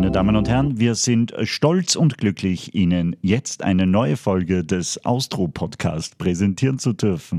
meine Damen und Herren. Wir sind stolz und glücklich, Ihnen jetzt eine neue Folge des Austro-Podcast präsentieren zu dürfen.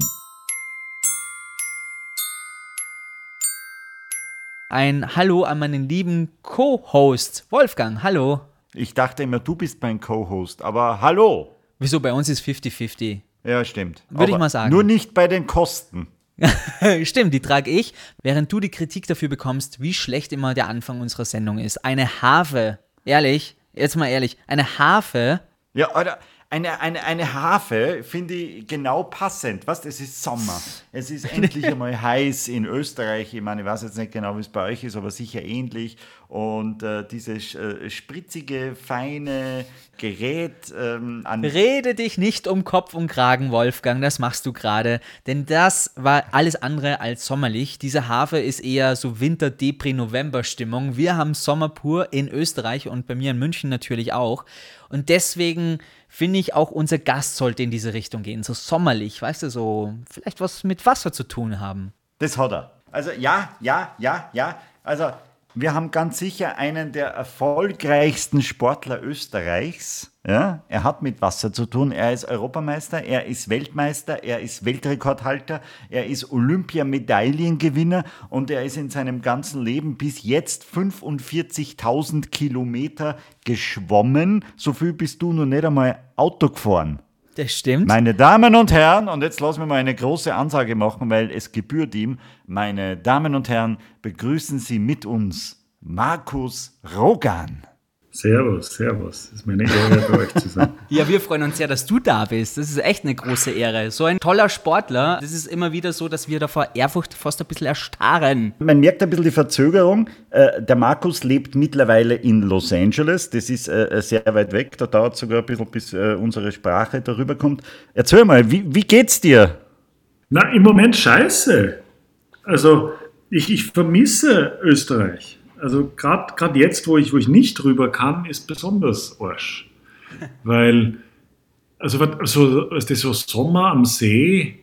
Ein Hallo an meinen lieben Co-Host Wolfgang. Hallo. Ich dachte immer, du bist mein Co-Host, aber hallo. Wieso bei uns ist 50-50? Ja, stimmt. Würde ich mal sagen. Nur nicht bei den Kosten. Stimmt, die trage ich, während du die Kritik dafür bekommst, wie schlecht immer der Anfang unserer Sendung ist. Eine Harfe, ehrlich, jetzt mal ehrlich, eine Harfe. Ja, oder eine, eine, eine Harfe finde ich genau passend. Was? Es ist Sommer. Es ist endlich einmal heiß in Österreich. Ich meine, ich weiß jetzt nicht genau, wie es bei euch ist, aber sicher ähnlich. Und äh, dieses äh, spritzige, feine Gerät ähm, an. Rede dich nicht um Kopf und Kragen, Wolfgang, das machst du gerade. Denn das war alles andere als sommerlich. Diese Harfe ist eher so Winter-Depri-November-Stimmung. Wir haben Sommer pur in Österreich und bei mir in München natürlich auch. Und deswegen finde ich auch unser Gast sollte in diese Richtung gehen, so sommerlich, weißt du, so vielleicht was mit Wasser zu tun haben. Das hat er. Also ja, ja, ja, ja. Also wir haben ganz sicher einen der erfolgreichsten Sportler Österreichs. Ja, er hat mit Wasser zu tun. Er ist Europameister, er ist Weltmeister, er ist Weltrekordhalter, er ist Olympiamedaillengewinner und er ist in seinem ganzen Leben bis jetzt 45.000 Kilometer geschwommen. So viel bist du noch nicht einmal Auto gefahren. Das stimmt. Meine Damen und Herren, und jetzt lassen wir mal eine große Ansage machen, weil es gebührt ihm. Meine Damen und Herren, begrüßen Sie mit uns Markus Rogan. Servus, servus. Es ist mir eine Ehre, bei euch zu sein. Ja, wir freuen uns sehr, dass du da bist. Das ist echt eine große Ehre. So ein toller Sportler. Das ist immer wieder so, dass wir da vor Ehrfurcht fast ein bisschen erstarren. Man merkt ein bisschen die Verzögerung. Äh, der Markus lebt mittlerweile in Los Angeles. Das ist äh, sehr weit weg. Da dauert es sogar ein bisschen, bis äh, unsere Sprache darüber kommt. Erzähl mal, wie, wie geht's dir? Na, im Moment scheiße. Also, ich, ich vermisse Österreich also gerade jetzt, wo ich, wo ich nicht rüber kann, ist besonders Arsch. Weil, also, also das so Sommer am See,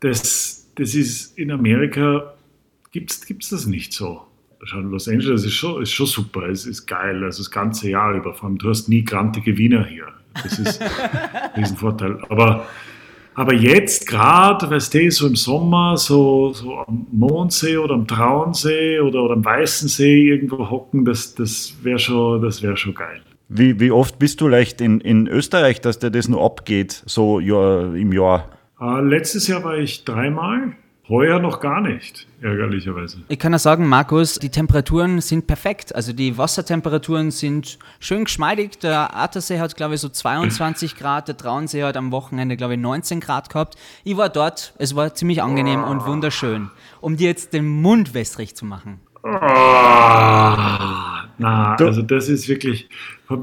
das, das ist in Amerika, gibt es das nicht so. Schon Los Angeles ist schon, ist schon super, es ist geil, also das ganze Jahr über. Vor allem, du hast nie grantige Wiener hier. Das ist ein Riesenvorteil. Aber aber jetzt gerade, weißt du, so im Sommer, so, so am Mondsee oder am Traunsee oder, oder am Weißen See irgendwo hocken, das, das wäre schon, wär schon geil. Wie, wie oft bist du leicht in, in Österreich, dass dir das nur abgeht, so ja, im Jahr? Uh, letztes Jahr war ich dreimal. Heuer noch gar nicht, ärgerlicherweise. Ich kann ja sagen, Markus, die Temperaturen sind perfekt. Also die Wassertemperaturen sind schön geschmeidig. Der Attersee hat, glaube ich, so 22 Grad, der Traunsee hat am Wochenende, glaube ich, 19 Grad gehabt. Ich war dort, es war ziemlich angenehm und wunderschön. Um dir jetzt den Mund wässrig zu machen. Oh, na, also das ist wirklich,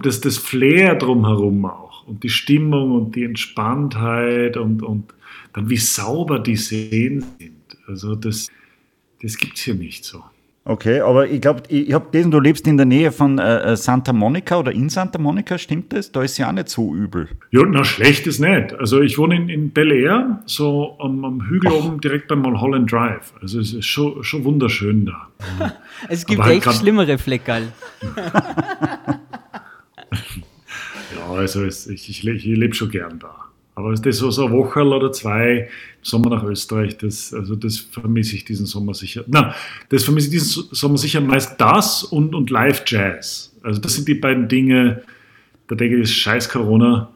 das, das Flair drumherum auch und die Stimmung und die Entspanntheit und, und dann wie sauber die Seen sind. Also das, das gibt es hier nicht so. Okay, aber ich glaube, ich habe gelesen, du lebst in der Nähe von äh, äh, Santa Monica oder in Santa Monica, stimmt das? Da ist ja auch nicht so übel. Ja, na schlecht ist nicht. Also ich wohne in, in Bel Air, so am, am Hügel Ach. oben direkt beim Mulholland Drive. Also es ist schon, schon wunderschön da. es gibt halt echt schlimmere Fleckerl. ja, also es, ich, ich, ich lebe schon gern da. Aber das so, so eine Woche oder zwei Sommer nach Österreich, das, also das vermisse ich diesen Sommer sicher. Na, das vermisse ich diesen Sommer sicher meist das und, und Live-Jazz. Also das sind die beiden Dinge, da denke ich, scheiß Corona,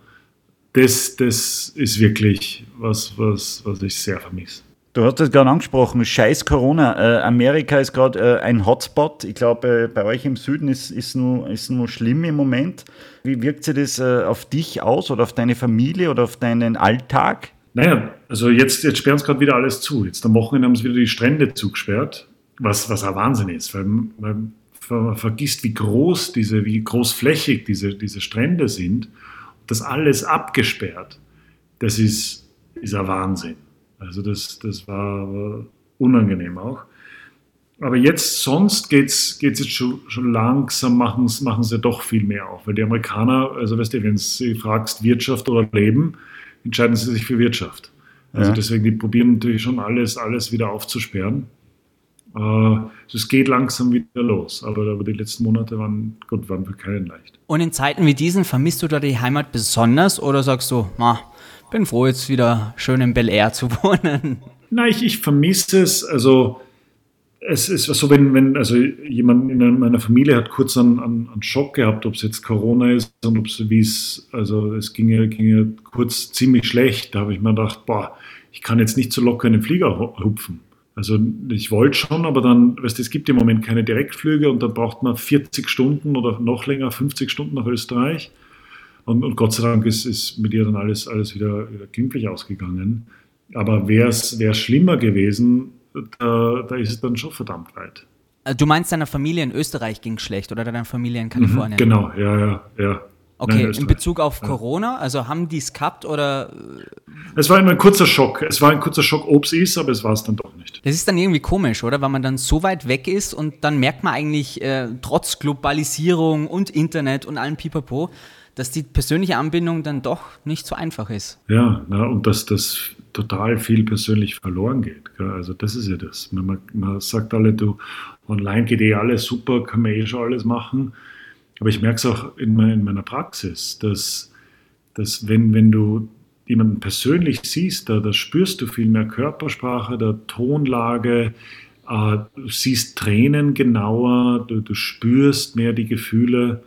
das, das ist wirklich was, was, was ich sehr vermisse. Du hast das gerade angesprochen, scheiß Corona. Äh, Amerika ist gerade äh, ein Hotspot. Ich glaube, äh, bei euch im Süden ist, ist, nur, ist nur schlimm im Moment. Wie wirkt sich das äh, auf dich aus oder auf deine Familie oder auf deinen Alltag? Naja, also jetzt, jetzt sperren sie gerade wieder alles zu. Jetzt am Wochenende haben sie wieder die Strände zugesperrt, was, was auch Wahnsinn ist, weil, weil man vergisst, wie groß diese, wie großflächig diese, diese Strände sind. Das alles abgesperrt, das ist, ist ein Wahnsinn. Also das, das war, unangenehm auch. Aber jetzt, sonst geht es jetzt schon, schon langsam, machen, sie doch viel mehr auf. Weil die Amerikaner, also weißt du, wenn du sie fragst, Wirtschaft oder Leben, entscheiden sie sich für Wirtschaft. Also ja. deswegen, die probieren natürlich schon alles, alles wieder aufzusperren. Äh, es geht langsam wieder los, aber, aber die letzten Monate waren, gut, waren für keinen leicht. Und in Zeiten wie diesen vermisst du da die Heimat besonders oder sagst du, na, bin froh, jetzt wieder schön in Bel Air zu wohnen? Nein, ich, ich vermisse es. Also es ist so, wenn, wenn also jemand in meiner Familie hat kurz einen, einen, einen Schock gehabt, ob es jetzt Corona ist und ob es wie es, also es ging ja, ging ja kurz ziemlich schlecht. Da habe ich mir gedacht, boah, ich kann jetzt nicht so locker in den Flieger hupfen. Also ich wollte schon, aber dann, weißt du, es gibt im Moment keine Direktflüge und dann braucht man 40 Stunden oder noch länger, 50 Stunden nach Österreich. Und, und Gott sei Dank ist, ist mit ihr dann alles, alles wieder, wieder glimpflich ausgegangen. Aber wäre es schlimmer gewesen, da, da ist es dann schon verdammt weit. Also du meinst, deiner Familie in Österreich ging schlecht oder deiner Familie in Kalifornien? Mhm, genau, ja, ja, ja. Okay, Nein, in Bezug auf Corona, also haben die es gehabt oder? Es war immer ein kurzer Schock. Es war ein kurzer Schock, ob es ist, aber es war es dann doch nicht. Das ist dann irgendwie komisch, oder? Weil man dann so weit weg ist und dann merkt man eigentlich, äh, trotz Globalisierung und Internet und allem Pipapo, dass die persönliche Anbindung dann doch nicht so einfach ist. Ja, na, und dass das total viel persönlich verloren geht. Gell? Also das ist ja das. Man, man, sagt alle, du, online geht eh alles super, kann man eh schon alles machen. Aber ich merke es auch in, in, meiner Praxis, dass, dass wenn, wenn du jemanden persönlich siehst, da, da spürst du viel mehr Körpersprache, der Tonlage, äh, du siehst Tränen genauer, du, du spürst mehr die Gefühle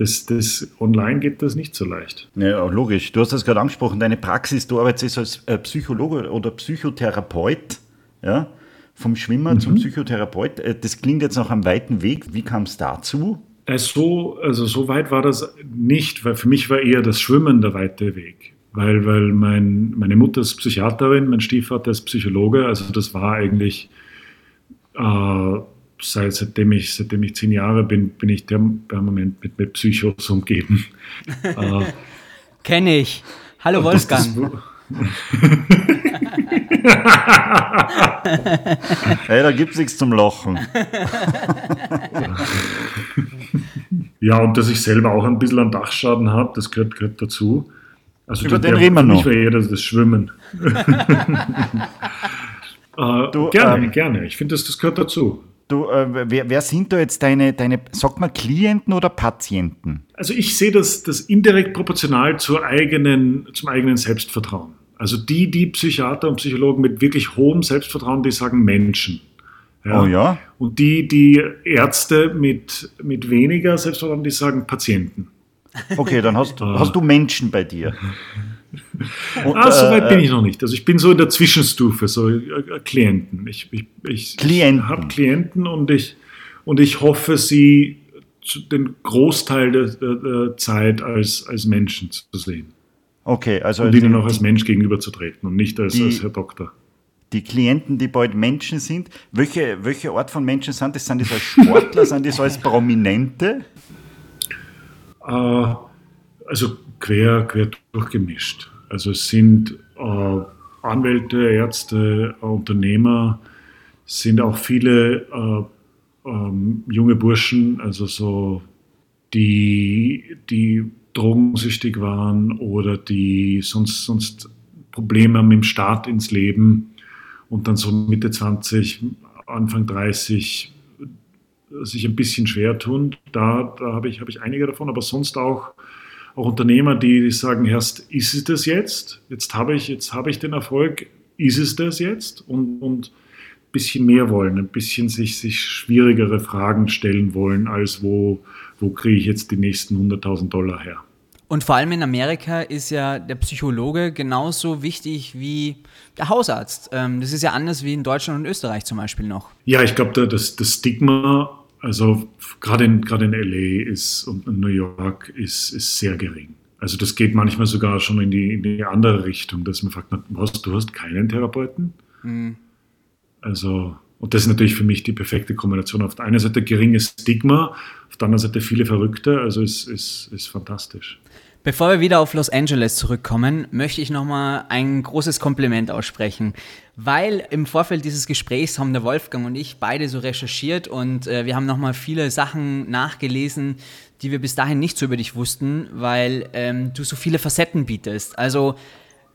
das, das online geht das nicht so leicht. Ja, logisch. Du hast das gerade angesprochen, deine Praxis, du arbeitest als äh, Psychologe oder Psychotherapeut, ja, vom Schwimmer mhm. zum Psychotherapeut. Äh, das klingt jetzt noch am weiten Weg. Wie kam es dazu? So, also so weit war das nicht, weil für mich war eher das Schwimmen der weite Weg. Weil, weil mein, meine Mutter ist Psychiaterin, mein Stiefvater ist Psychologe, also das war eigentlich äh, seit, seitdem, ich, seitdem ich zehn Jahre bin, bin ich permanent mit, mit Psychos umgeben. äh, Kenne ich. Hallo Wolfgang. hey, da gibt es nichts zum Lachen. ja, und dass ich selber auch ein bisschen einen Dachschaden habe, das gehört, gehört dazu. Also Über der, den reden wir noch. Ich war eher das, das Schwimmen. äh, du, gerne, ähm, gerne. Ich finde, das, das gehört dazu. Du, äh, wer, wer, sind da jetzt deine, deine, sag mal, Klienten oder Patienten? Also ich sehe das, das indirekt proportional zur eigenen, zum eigenen Selbstvertrauen. Also die, die Psychiater und Psychologen mit wirklich hohem Selbstvertrauen, die sagen Menschen. Ja. Oh ja. Und die, die Ärzte mit, mit weniger Selbstvertrauen, die sagen Patienten. Okay, dann hast, hast du Menschen bei dir. Und, ah, so weit äh, bin ich noch nicht. Also ich bin so in der Zwischenstufe, so äh, Klienten. Ich, ich, ich, Klienten. habe Klienten und ich, und ich hoffe, sie den Großteil der, der, der, Zeit als, als Menschen zu sehen. Okay, also. Und ihnen auch als Mensch gegenüberzutreten und nicht als, die, als Herr Doktor. Die Klienten, die bald Menschen sind, welche, welche Art von Menschen sind das? Sind das als Sportler, sind das als Prominente? Äh, also quer, quer durchgemischt. Also es sind äh, Anwälte, Ärzte, Unternehmer, sind auch viele äh, ähm, junge Burschen, also so die, die drogensüchtig waren oder die sonst, sonst Probleme haben im Start ins Leben und dann so Mitte 20, Anfang 30 sich ein bisschen schwer tun. Da, da habe ich, hab ich einige davon, aber sonst auch auch Unternehmer, die sagen, erst ist es das jetzt? Jetzt habe ich, jetzt habe ich den Erfolg, ist es das jetzt? Und, und ein bisschen mehr wollen, ein bisschen sich, sich schwierigere Fragen stellen wollen, als wo, wo kriege ich jetzt die nächsten 100.000 Dollar her? Und vor allem in Amerika ist ja der Psychologe genauso wichtig wie der Hausarzt. Ähm, das ist ja anders wie in Deutschland und Österreich zum Beispiel noch. Ja, ich glaube, das, das Stigma also gerade in, gerade in LA ist und in New York ist, ist sehr gering. Also das geht manchmal sogar schon in die, in die andere Richtung, dass man fragt, was, du hast keinen Therapeuten? Mhm. Also, und das ist natürlich für mich die perfekte Kombination. Auf der einen Seite geringes Stigma, auf der anderen Seite viele Verrückte, also es ist, ist, ist fantastisch. Bevor wir wieder auf Los Angeles zurückkommen, möchte ich nochmal ein großes Kompliment aussprechen, weil im Vorfeld dieses Gesprächs haben der Wolfgang und ich beide so recherchiert und äh, wir haben nochmal viele Sachen nachgelesen, die wir bis dahin nicht so über dich wussten, weil ähm, du so viele Facetten bietest. Also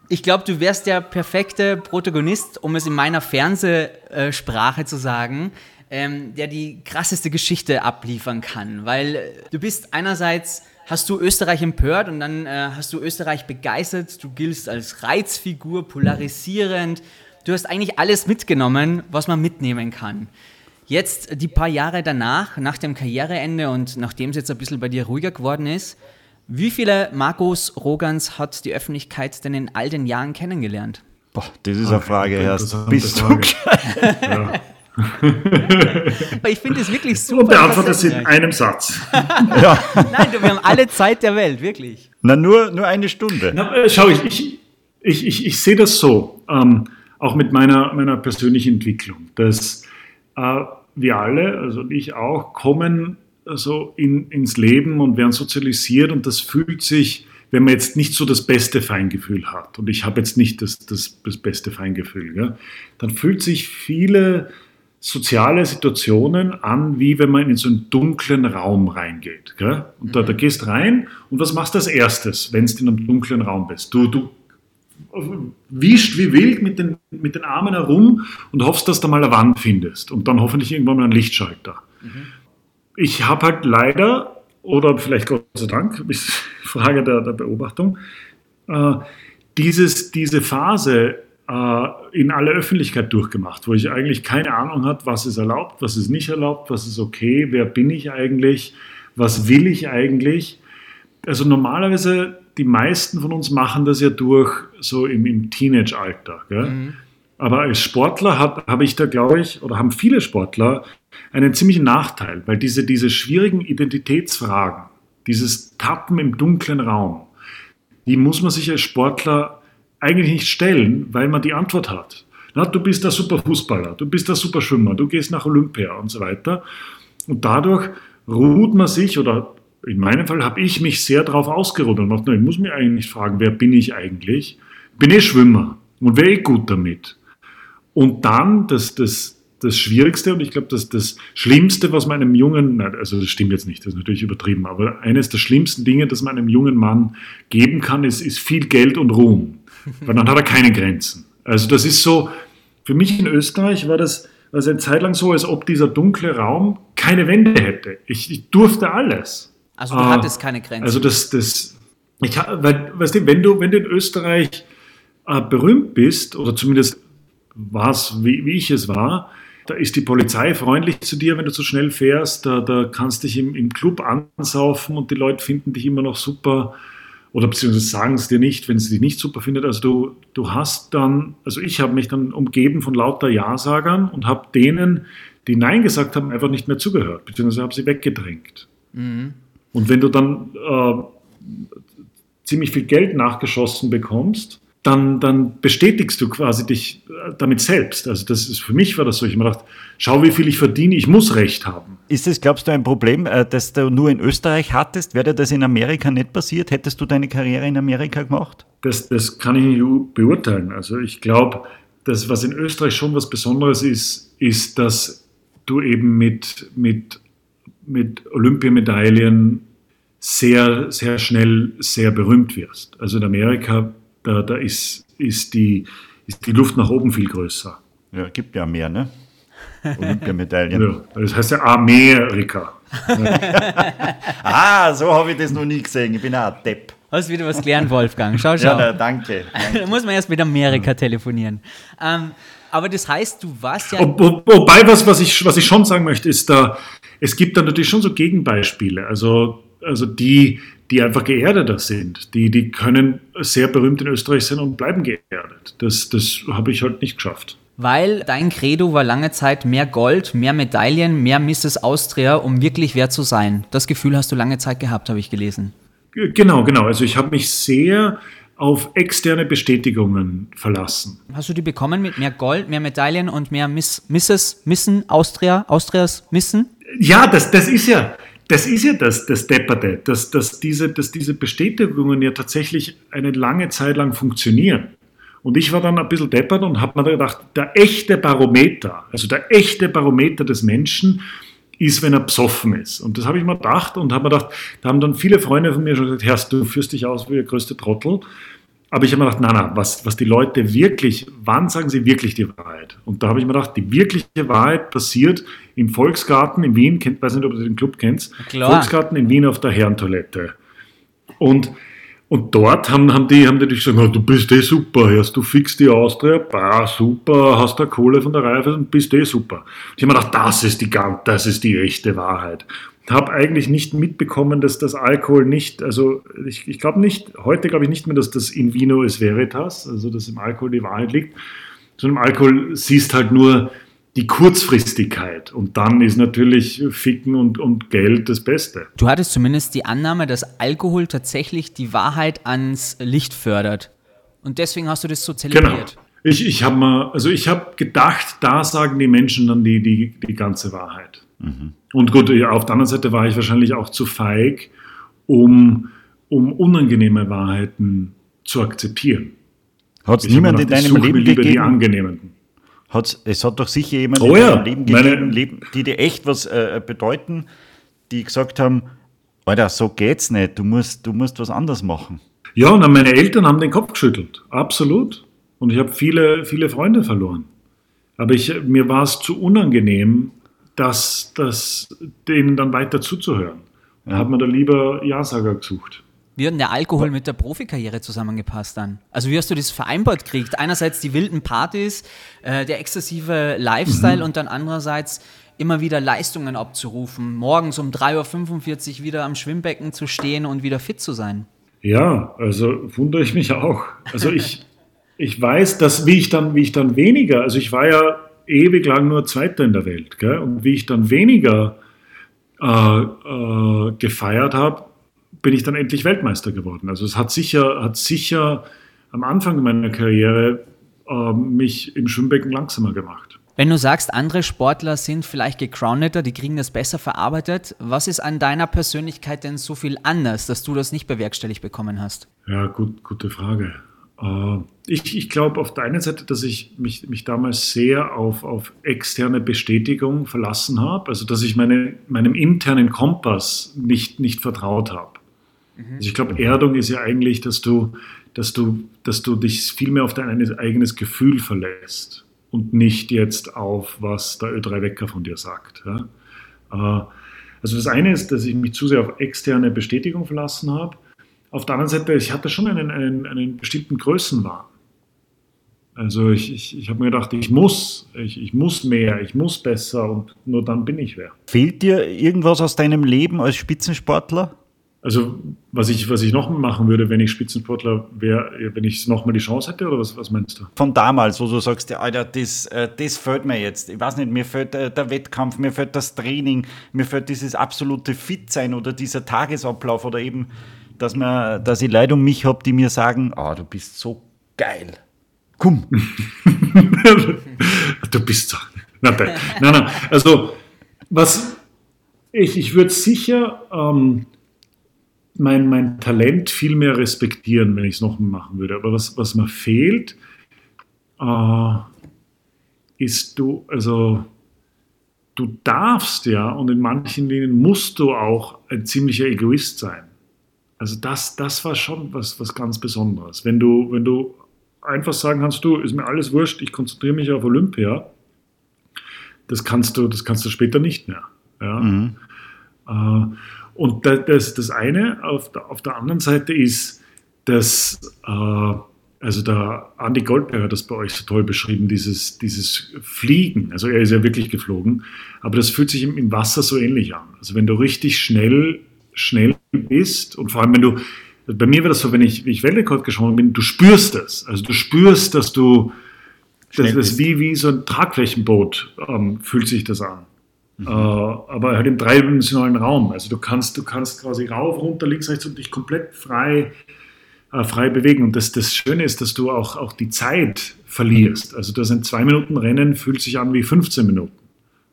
Ich glaube, du wärst der perfekte Protagonist, um es in meiner Fernsehsprache zu sagen, ähm, der die krasseste Geschichte abliefern kann. Weil äh, du bist einerseits, hast du Österreich empört und dann äh, hast du Österreich begeistert. Du giltst als Reizfigur, polarisierend. Du hast eigentlich alles mitgenommen, was man mitnehmen kann. Jetzt, die paar Jahre danach, nach dem Karriereende und nachdem es jetzt ein bisschen bei dir ruhiger geworden ist, wie viele Markus Rogans hat die Öffentlichkeit denn in all den Jahren kennengelernt? Boah, das ist eine Frage erst. Bist du Ja. Aber ich finde es wirklich super. Und beantworte es in einem Satz. ja. Nein, du, wir haben alle Zeit der Welt, wirklich. Na, nur, nur eine Stunde. Na, äh, schau, ich, ich, ich, ich, ich sehe das so, ähm, auch mit meiner, meiner persönlichen Entwicklung, dass äh, wir alle, also ich auch, kommen so in, ins Leben und werden sozialisiert und das fühlt sich, wenn man jetzt nicht so das beste Feingefühl hat, und ich habe jetzt nicht das, das, das beste Feingefühl, ja, dann fühlt sich viele soziale Situationen an, wie wenn man in so einen dunklen Raum reingeht. Gell? Und da, da gehst rein und was machst du als erstes, wenn du in einem dunklen Raum bist? Du, du wischt wie wild mit den, mit den Armen herum und hoffst, dass du mal eine Wand findest und dann hoffentlich irgendwann mal einen Lichtschalter. Ich habe halt leider, oder vielleicht Gott sei Dank, ist Frage der, der Beobachtung, äh, dieses, diese Phase äh, in aller Öffentlichkeit durchgemacht, wo ich eigentlich keine Ahnung hatte, was ist erlaubt, was ist nicht erlaubt, was ist okay, wer bin ich eigentlich, was will ich eigentlich. Also normalerweise, die meisten von uns machen das ja durch so im, im Teenage-Alter. gell? Aber als Sportler habe hab ich da, glaube ich, oder haben viele Sportler einen ziemlichen Nachteil, weil diese, diese schwierigen Identitätsfragen, dieses Tappen im dunklen Raum, die muss man sich als Sportler eigentlich nicht stellen, weil man die Antwort hat. Na, du bist der super Fußballer, du bist der super Schwimmer, du gehst nach Olympia und so weiter. Und dadurch ruht man sich, oder in meinem Fall habe ich mich sehr darauf ausgeruht und dachte, ich muss mir eigentlich fragen, wer bin ich eigentlich? Bin ich Schwimmer und wäre ich gut damit? Und dann das, das, das Schwierigste und ich glaube, das, das Schlimmste, was man einem jungen, also das stimmt jetzt nicht, das ist natürlich übertrieben, aber eines der schlimmsten Dinge, das man einem jungen Mann geben kann, ist, ist viel Geld und Ruhm. Weil dann hat er keine Grenzen. Also das ist so, für mich in Österreich war das also eine Zeit lang so, als ob dieser dunkle Raum keine Wände hätte. Ich, ich durfte alles. Also du Ah, hattest keine Grenzen. Also das, das, ich, weil, weißt du, wenn du, wenn du in Österreich äh, berühmt bist, oder zumindest war es, wie, wie ich es war, da ist die Polizei freundlich zu dir, wenn du zu schnell fährst, da, da kannst dich im, im Club ansaufen und die Leute finden dich immer noch super oder beziehungsweise sagen es dir nicht, wenn sie dich nicht super findet. Also du, du hast dann, also ich habe mich dann umgeben von lauter Ja-Sagern und habe denen, die Nein gesagt haben, einfach nicht mehr zugehört, beziehungsweise habe sie weggedrängt. Und wenn du dann äh, ziemlich viel Geld nachgeschossen bekommst, dann, dann bestätigst du quasi dich äh, damit selbst. Also das ist für mich war das so. Ich habe mir gedacht, schau, wie viel ich verdiene, ich muss Recht haben. Ist es, glaubst du, ein Problem, äh, das du nur in Österreich hattest? Wäre dir das in Amerika nicht passiert? Hättest du deine Karriere in Amerika gemacht? Das, das kann ich nicht beurteilen. Also ich glaube, das, was in Österreich schon was Besonderes ist, ist, dass du eben mit, mit, mit Olympiamedaillen sehr, sehr schnell sehr berühmt wirst. Also in Amerika, da, da ist, ist, die, ist die Luft nach oben viel größer. Ja, gibt ja mehr, ne? Olympiamedaillen. Ja, das heißt ja Amerika. Ah, so habe ich das noch nie gesehen. Ich bin auch ein Depp. Hast wieder was gelernt, Wolfgang. Schau, Ja, schau. na, danke. da muss man erst mit Amerika telefonieren. Ähm, aber das heißt, du warst ja. Ob, wo- wobei, was, was, ich, was ich schon sagen möchte, ist, da, es gibt da natürlich schon so Gegenbeispiele. Also, also die, die einfach geerdeter sind. Die, die können sehr berühmt in Österreich sein und bleiben geerdet. Das, das habe ich halt nicht geschafft. Weil dein Credo war lange Zeit mehr Gold, mehr Medaillen, mehr Mrs. Austria, um wirklich wer zu sein. Das Gefühl hast du lange Zeit gehabt, habe ich gelesen. Genau, genau. Also ich habe mich sehr auf externe Bestätigungen verlassen. Hast du die bekommen mit mehr Gold, mehr Medaillen und mehr Miss, Mrs. Missen, Austria, Austrias Missen? Ja, das, das ist ja, das ist ja das, das Depperte, dass, dass, diese, dass diese Bestätigungen ja tatsächlich eine lange Zeit lang funktionieren. Und ich war dann ein bisschen deppert und habe mir gedacht, der echte Barometer, also der echte Barometer des Menschen ist, wenn er besoffen ist. Und das habe ich mir gedacht und habe mir gedacht, da haben dann viele Freunde von mir schon gesagt, Herrst, du führst dich aus wie der größte Trottel. Aber ich habe mir gedacht, na, na, was, was die Leute wirklich, wann sagen sie wirklich die Wahrheit? Und da habe ich mir gedacht, die wirkliche Wahrheit passiert im Volksgarten in Wien, kennt, weiß nicht, ob du den Club kennst, Klar. Volksgarten in Wien auf der Herrentoilette. Und, und dort haben, haben die, haben die gesagt, "Na, du bist eh super, hörst du fix die Austria, bah, super, hast da Kohle von der Reife und bist eh super. Ich habe mir gedacht, das ist die, das ist die echte Wahrheit. Habe eigentlich nicht mitbekommen, dass das Alkohol nicht, also ich, ich glaube nicht, heute glaube ich nicht mehr, dass das in Vino ist Veritas, also dass im Alkohol die Wahrheit liegt, sondern im Alkohol siehst halt nur die Kurzfristigkeit und dann ist natürlich Ficken und, und Geld das Beste. Du hattest zumindest die Annahme, dass Alkohol tatsächlich die Wahrheit ans Licht fördert. Und deswegen hast du das so Genau. zelebriert. Ich, ich habe mal, also ich habe gedacht, da sagen die Menschen dann die, die, die ganze Wahrheit. Und gut, auf der anderen Seite war ich wahrscheinlich auch zu feig, um, um unangenehme Wahrheiten zu akzeptieren. Hat es niemand in deinem suche mir Leben lieber die gegeben? angenehmen. Hat's, es hat doch sicher jemand Oh in ja, Leben gegeben, Leben, die dir echt was äh, bedeuten, die gesagt haben, Alter, so geht's nicht, du musst, du musst was anderes machen. Ja, und meine Eltern haben den Kopf geschüttelt. Absolut. Und ich habe viele, viele Freunde verloren. Aber ich, mir war es zu unangenehm, das, das, denen dann weiter zuzuhören. Da hat man da lieber Ja-Sager gesucht. Wie hat denn der Alkohol mit der Profikarriere zusammengepasst dann? Also wie hast du das vereinbart gekriegt? Einerseits die wilden Partys, äh, der exzessive Lifestyle Mhm. und dann andererseits immer wieder Leistungen abzurufen, morgens um 3.45 Uhr wieder am Schwimmbecken zu stehen und wieder fit zu sein. Ja, also wundere ich mich auch. Also ich, ich weiß, dass wie ich dann, wie ich dann weniger, also ich war ja ewig lang nur Zweiter in der Welt, gell? und wie ich dann weniger äh, äh, gefeiert habe, bin ich dann endlich Weltmeister geworden. Also es hat sicher, hat sicher am Anfang meiner Karriere äh, mich im Schwimmbecken langsamer gemacht. Wenn du sagst, andere Sportler sind vielleicht gegroundeter, die kriegen das besser verarbeitet, was ist an deiner Persönlichkeit denn so viel anders, dass du das nicht bewerkstelligt bekommen hast? Ja, gut, gute Frage. Äh, ich ich glaube auf der einen Seite, dass ich mich, mich damals sehr auf, auf externe Bestätigung verlassen habe, also dass ich meine, meinem internen Kompass nicht, nicht vertraut habe. Also ich glaube, Erdung ist ja eigentlich, dass du, dass du, dass du dich viel mehr auf dein eigenes Gefühl verlässt und nicht jetzt auf, was der Ö3 Wecker von dir sagt. Ja? Äh, Also das eine ist, dass ich mich zu sehr auf externe Bestätigung verlassen habe. Auf der anderen Seite, ich hatte schon einen, einen, einen bestimmten Größenwahn. Also ich, ich, ich habe mir gedacht, ich muss, ich, ich muss mehr, ich muss besser und nur dann bin ich wer. Fehlt dir irgendwas aus deinem Leben als Spitzensportler? Also was ich, was ich noch machen würde, wenn ich Spitzensportler wäre, wenn ich nochmal die Chance hätte, oder was, was meinst du? Von damals, wo du sagst, ja, Alter, das, äh, das fehlt mir jetzt. Ich weiß nicht, mir fehlt äh, der Wettkampf, mir fehlt das Training, mir fehlt dieses absolute Fit-Sein oder dieser Tagesablauf oder eben, dass, man, dass ich Leute um mich habe, die mir sagen, ah, du bist so geil. Komm. du bist so. Nein, nein, nein. Also, was ich, ich würde sicher ähm, mein, mein Talent viel mehr respektieren, wenn ich es noch machen würde. Aber was, was mir fehlt, äh, ist du, also du darfst ja und in manchen Dingen musst du auch ein ziemlicher Egoist sein. Also das, das war schon was, was ganz Besonderes. Wenn du, wenn du einfach sagen kannst, du, ist mir alles wurscht, ich konzentriere mich auf Olympia, das kannst du, das kannst du später nicht mehr. Ja? Mhm. Äh, und da- das, das eine auf der, auf der anderen Seite ist, dass, äh, also der Andi Goldberg hat das bei euch so toll beschrieben, dieses, dieses Fliegen. Also er ist ja wirklich geflogen, aber das fühlt sich im, im Wasser so ähnlich an. Also wenn du richtig schnell, schnell bist und vor allem wenn du, bei mir war das so, wenn ich, wie ich Weltrekord geschwommen bin, du spürst es. Also du spürst, dass du, das ist wie, wie so ein Tragflächenboot, ähm, fühlt sich das an. Äh, aber halt im dreidimensionalen Raum. Also du kannst, du kannst quasi rauf, runter, links, rechts und dich komplett frei, äh, frei bewegen. Und das, das Schöne ist, dass du auch, auch die Zeit verlierst. Also das ein zwei Minuten Rennen fühlt sich an wie 15 Minuten.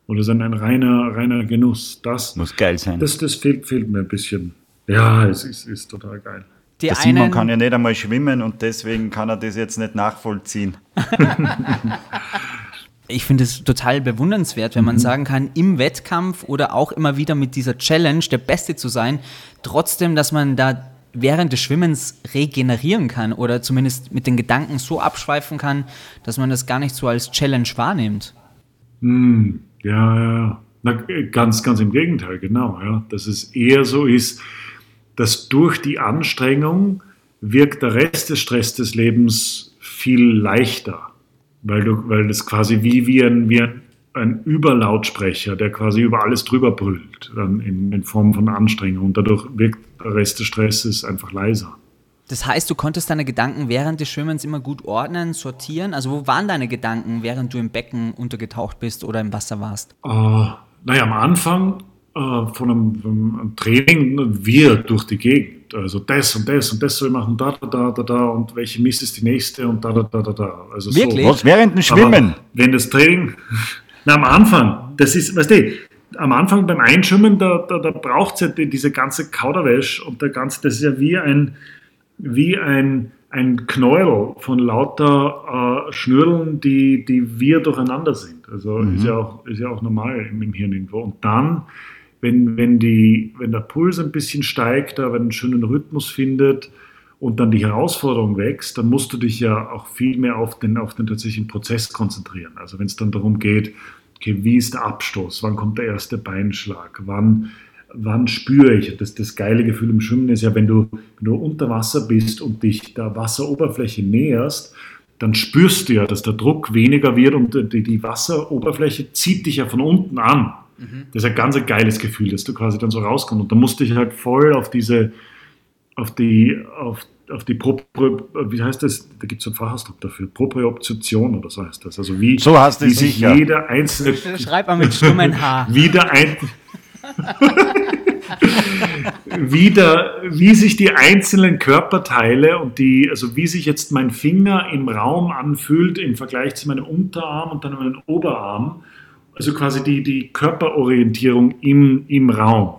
Oder ist ein, ein reiner, reiner Genuss. Das, Muss geil sein. das, das fehlt, fehlt mir ein bisschen. Ja, es ist, ist total geil. Die der Simon kann ja nicht einmal schwimmen und deswegen kann er das jetzt nicht nachvollziehen. ich finde es total bewundernswert, Mhm. wenn man sagen kann, im Wettkampf oder auch immer wieder mit dieser Challenge der Beste zu sein, trotzdem, dass man da während des Schwimmens regenerieren kann oder zumindest mit den Gedanken so abschweifen kann, dass man das gar nicht so als Challenge wahrnimmt. Hm, ja, ja. Na, ganz, ganz im Gegenteil, genau. Ja. Dass es eher so ist, dass durch die Anstrengung wirkt der Rest des Stress des Lebens viel leichter, weil, du, weil das quasi wie, wie, ein, wie ein, ein Überlautsprecher, der quasi über alles drüber brüllt, dann in, in Form von Anstrengung. Und dadurch wirkt der Rest des Stresses einfach leiser. Das heißt, du konntest deine Gedanken während des Schwimmens immer gut ordnen, sortieren. Also wo waren deine Gedanken, während du im Becken untergetaucht bist oder im Wasser warst? Uh, naja, am Anfang uh, von einem, einem, Training wir durch die Gegend. Also das und das und das soll ich machen, da, da, da, da, da und welche Mist ist die nächste und da, da, da, da, da. Also Wirklich? So. Was während dem Schwimmen? Aber wenn das Training, na, am Anfang, das ist, weißt du, am Anfang beim Einschwimmen, da, da, da braucht es ja diese ganze Kauderwäsche und der ganze, das ist ja wie ein, wie ein, ein Knäuel von lauter äh, Schnürdeln, die, die wir durcheinander sind. Also mhm. ist, ja auch, ist ja auch normal im Hirn irgendwo. Und dann, wenn, wenn, die, wenn der Puls ein bisschen steigt, aber einen schönen Rhythmus findet und dann die Herausforderung wächst, dann musst du dich ja auch viel mehr auf den, auf den tatsächlichen Prozess konzentrieren. Also wenn es dann darum geht, okay, wie ist der Abstoß, wann kommt der erste Beinschlag, wann wann spüre ich? Das, das geile Gefühl im Schwimmen ist ja, wenn du, wenn du unter Wasser bist und dich der Wasseroberfläche näherst, dann spürst du ja, dass der Druck weniger wird und die, die Wasseroberfläche zieht dich ja von unten an. Mhm. Das ist ein ganz geiles Gefühl, dass du quasi dann so rauskommst. Und da musst du dich halt voll auf diese, auf die, auf, auf die Pro, wie heißt das? Da gibt es einen Fachausdruck dafür. Proprioption oder so heißt das. Also wie, so heißt wie sich sicher. jeder einzelne. Schreib mal mit stummen H. Wie der ein, wie, der, wie sich die einzelnen Körperteile und die, also wie sich jetzt mein Finger im Raum anfühlt im Vergleich zu meinem Unterarm und dann meinem Oberarm. Also quasi die, die Körperorientierung im, im Raum.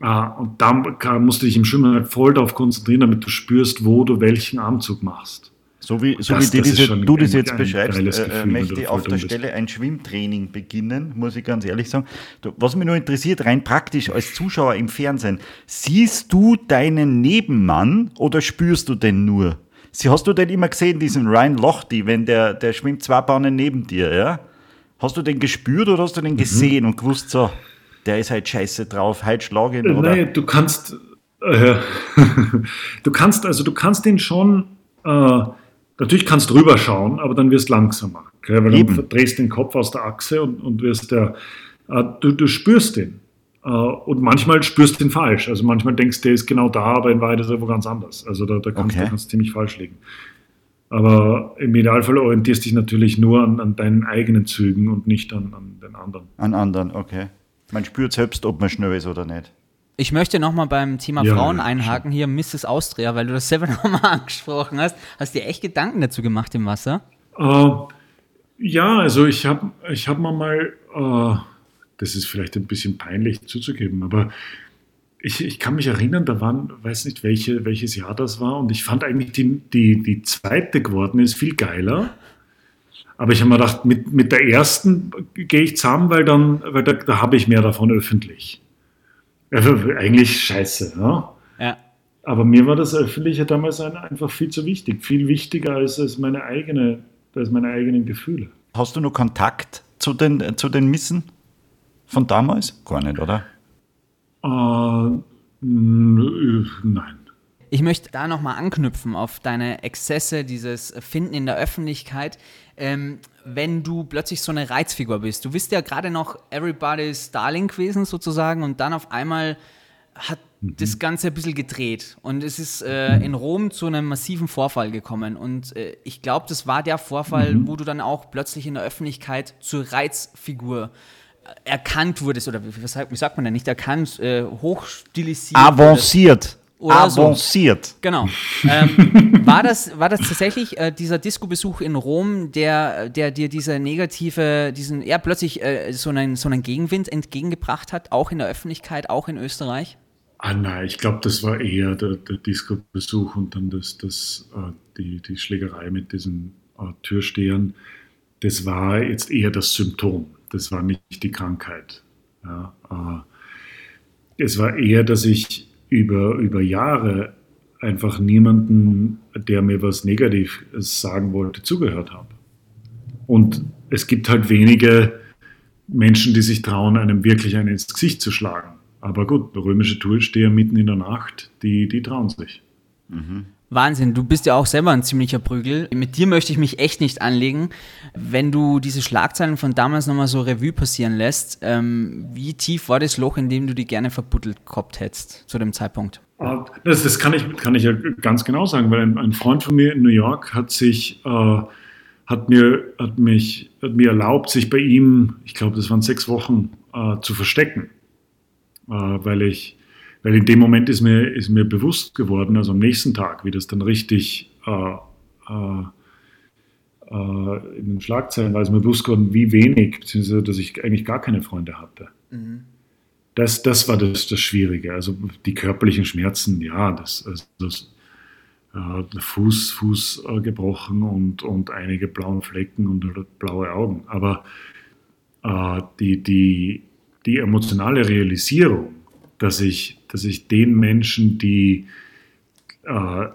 Ah, und da musst du dich im Schwimmen halt voll darauf konzentrieren, damit du spürst, wo du welchen Armzug machst. So wie, so das, wie das diese, du das jetzt beschreibst, äh, äh möchte ich auf der Stelle ein Schwimmtraining beginnen, muss ich ganz ehrlich sagen. Was mich nur interessiert, rein praktisch als Zuschauer im Fernsehen, siehst du deinen Nebenmann oder spürst du den nur? Hast du den immer gesehen, diesen Ryan Lochte, wenn der, der schwimmt zwei Bahnen neben dir, ja? Hast du den gespürt oder hast du den mhm. gesehen und gewusst, so, der ist halt scheiße drauf, halt schlagen? Oder? Nein, du kannst, äh, du kannst, also du kannst den schon, äh, Natürlich kannst du drüber schauen, aber dann wirst du langsamer. Okay? Weil Eben. dann drehst den Kopf aus der Achse und, und wirst der, äh, du, du spürst den. Äh, und manchmal spürst du den falsch. Also manchmal denkst du, der ist genau da, aber in Wahrheit ist er wo ganz anders. Also da, da kannst okay. du ziemlich falsch liegen. Aber im Idealfall orientierst du dich natürlich nur an, an deinen eigenen Zügen und nicht an, an den anderen. An anderen, okay. Man spürt selbst, ob man schnell ist oder nicht. Ich möchte nochmal beim Thema ja, Frauen einhaken, hier Mrs. Austria, weil du das selber nochmal angesprochen hast. Hast du dir echt Gedanken dazu gemacht im Wasser? Uh, ja, also ich habe ich hab mal, uh, das ist vielleicht ein bisschen peinlich zuzugeben, aber ich, ich kann mich erinnern, da waren, weiß nicht welche, welches Jahr das war, und ich fand eigentlich die, die, die zweite geworden ist viel geiler. Aber ich habe mir gedacht, mit, mit der ersten gehe ich zusammen, weil dann, weil da, da habe ich mehr davon öffentlich. Also eigentlich scheiße, ne? Ja. Aber mir war das Öffentliche damals einfach viel zu wichtig, viel wichtiger als, als, meine, eigene, als meine eigenen Gefühle. Hast du noch Kontakt zu den, zu den Missen von damals? Gar nicht, oder? Äh, nein. Ich möchte da nochmal anknüpfen auf deine Exzesse, dieses Finden in der Öffentlichkeit. Ähm, wenn du plötzlich so eine Reizfigur bist. Du bist ja gerade noch Everybody's Darling gewesen sozusagen und dann auf einmal hat mhm. das Ganze ein bisschen gedreht und es ist äh, in Rom zu einem massiven Vorfall gekommen und äh, ich glaube, das war der Vorfall, mhm. wo du dann auch plötzlich in der Öffentlichkeit zur Reizfigur erkannt wurdest oder wie, sagt, wie sagt man denn nicht erkannt, äh, hochstilisiert. Avanciert. Oder avanciert. So. Genau. Ähm, war, das, war das tatsächlich äh, dieser Disco-Besuch in Rom, der, der dir diese negative, diesen, ja, plötzlich äh, so, einen, so einen Gegenwind entgegengebracht hat, auch in der Öffentlichkeit, auch in Österreich? Ah nein, ich glaube, das war eher der, der Disco-Besuch und dann das, das, äh, die, die Schlägerei mit diesen äh, Türstehern. Das war jetzt eher das Symptom. Das war nicht die Krankheit. Ja, äh, es war eher, dass ich über, über Jahre einfach niemanden, der mir was Negatives sagen wollte, zugehört habe. Und es gibt halt wenige Menschen, die sich trauen, einem wirklich einen ins Gesicht zu schlagen. Aber gut, römische Toursteher mitten in der Nacht, die, die trauen sich. Mhm. Wahnsinn, du bist ja auch selber ein ziemlicher Prügel. Mit dir möchte ich mich echt nicht anlegen. Wenn du diese Schlagzeilen von damals nochmal so Revue passieren lässt, ähm, wie tief war das Loch, in dem du die gerne verbuddelt gehabt hättest zu dem Zeitpunkt? Ah, das, das kann, ich, kann ich ja ganz genau sagen, weil ein, ein Freund von mir in New York hat sich, äh, hat, mir, hat, mich, hat mir erlaubt, sich bei ihm, ich glaube, das waren sechs Wochen, äh, zu verstecken, äh, weil ich weil in dem Moment ist mir, ist mir bewusst geworden, also am nächsten Tag, wie das dann richtig äh, äh, äh, in den Schlagzeilen war, ist mir bewusst geworden, wie wenig, beziehungsweise dass ich eigentlich gar keine Freunde hatte. Mhm. Das, das war das, das Schwierige. Also die körperlichen Schmerzen, ja, das, also das äh, Fuß, Fuß äh, gebrochen und, und einige blaue Flecken und blaue Augen. Aber äh, die, die, die emotionale Realisierung, dass ich, dass ich den Menschen, die, äh,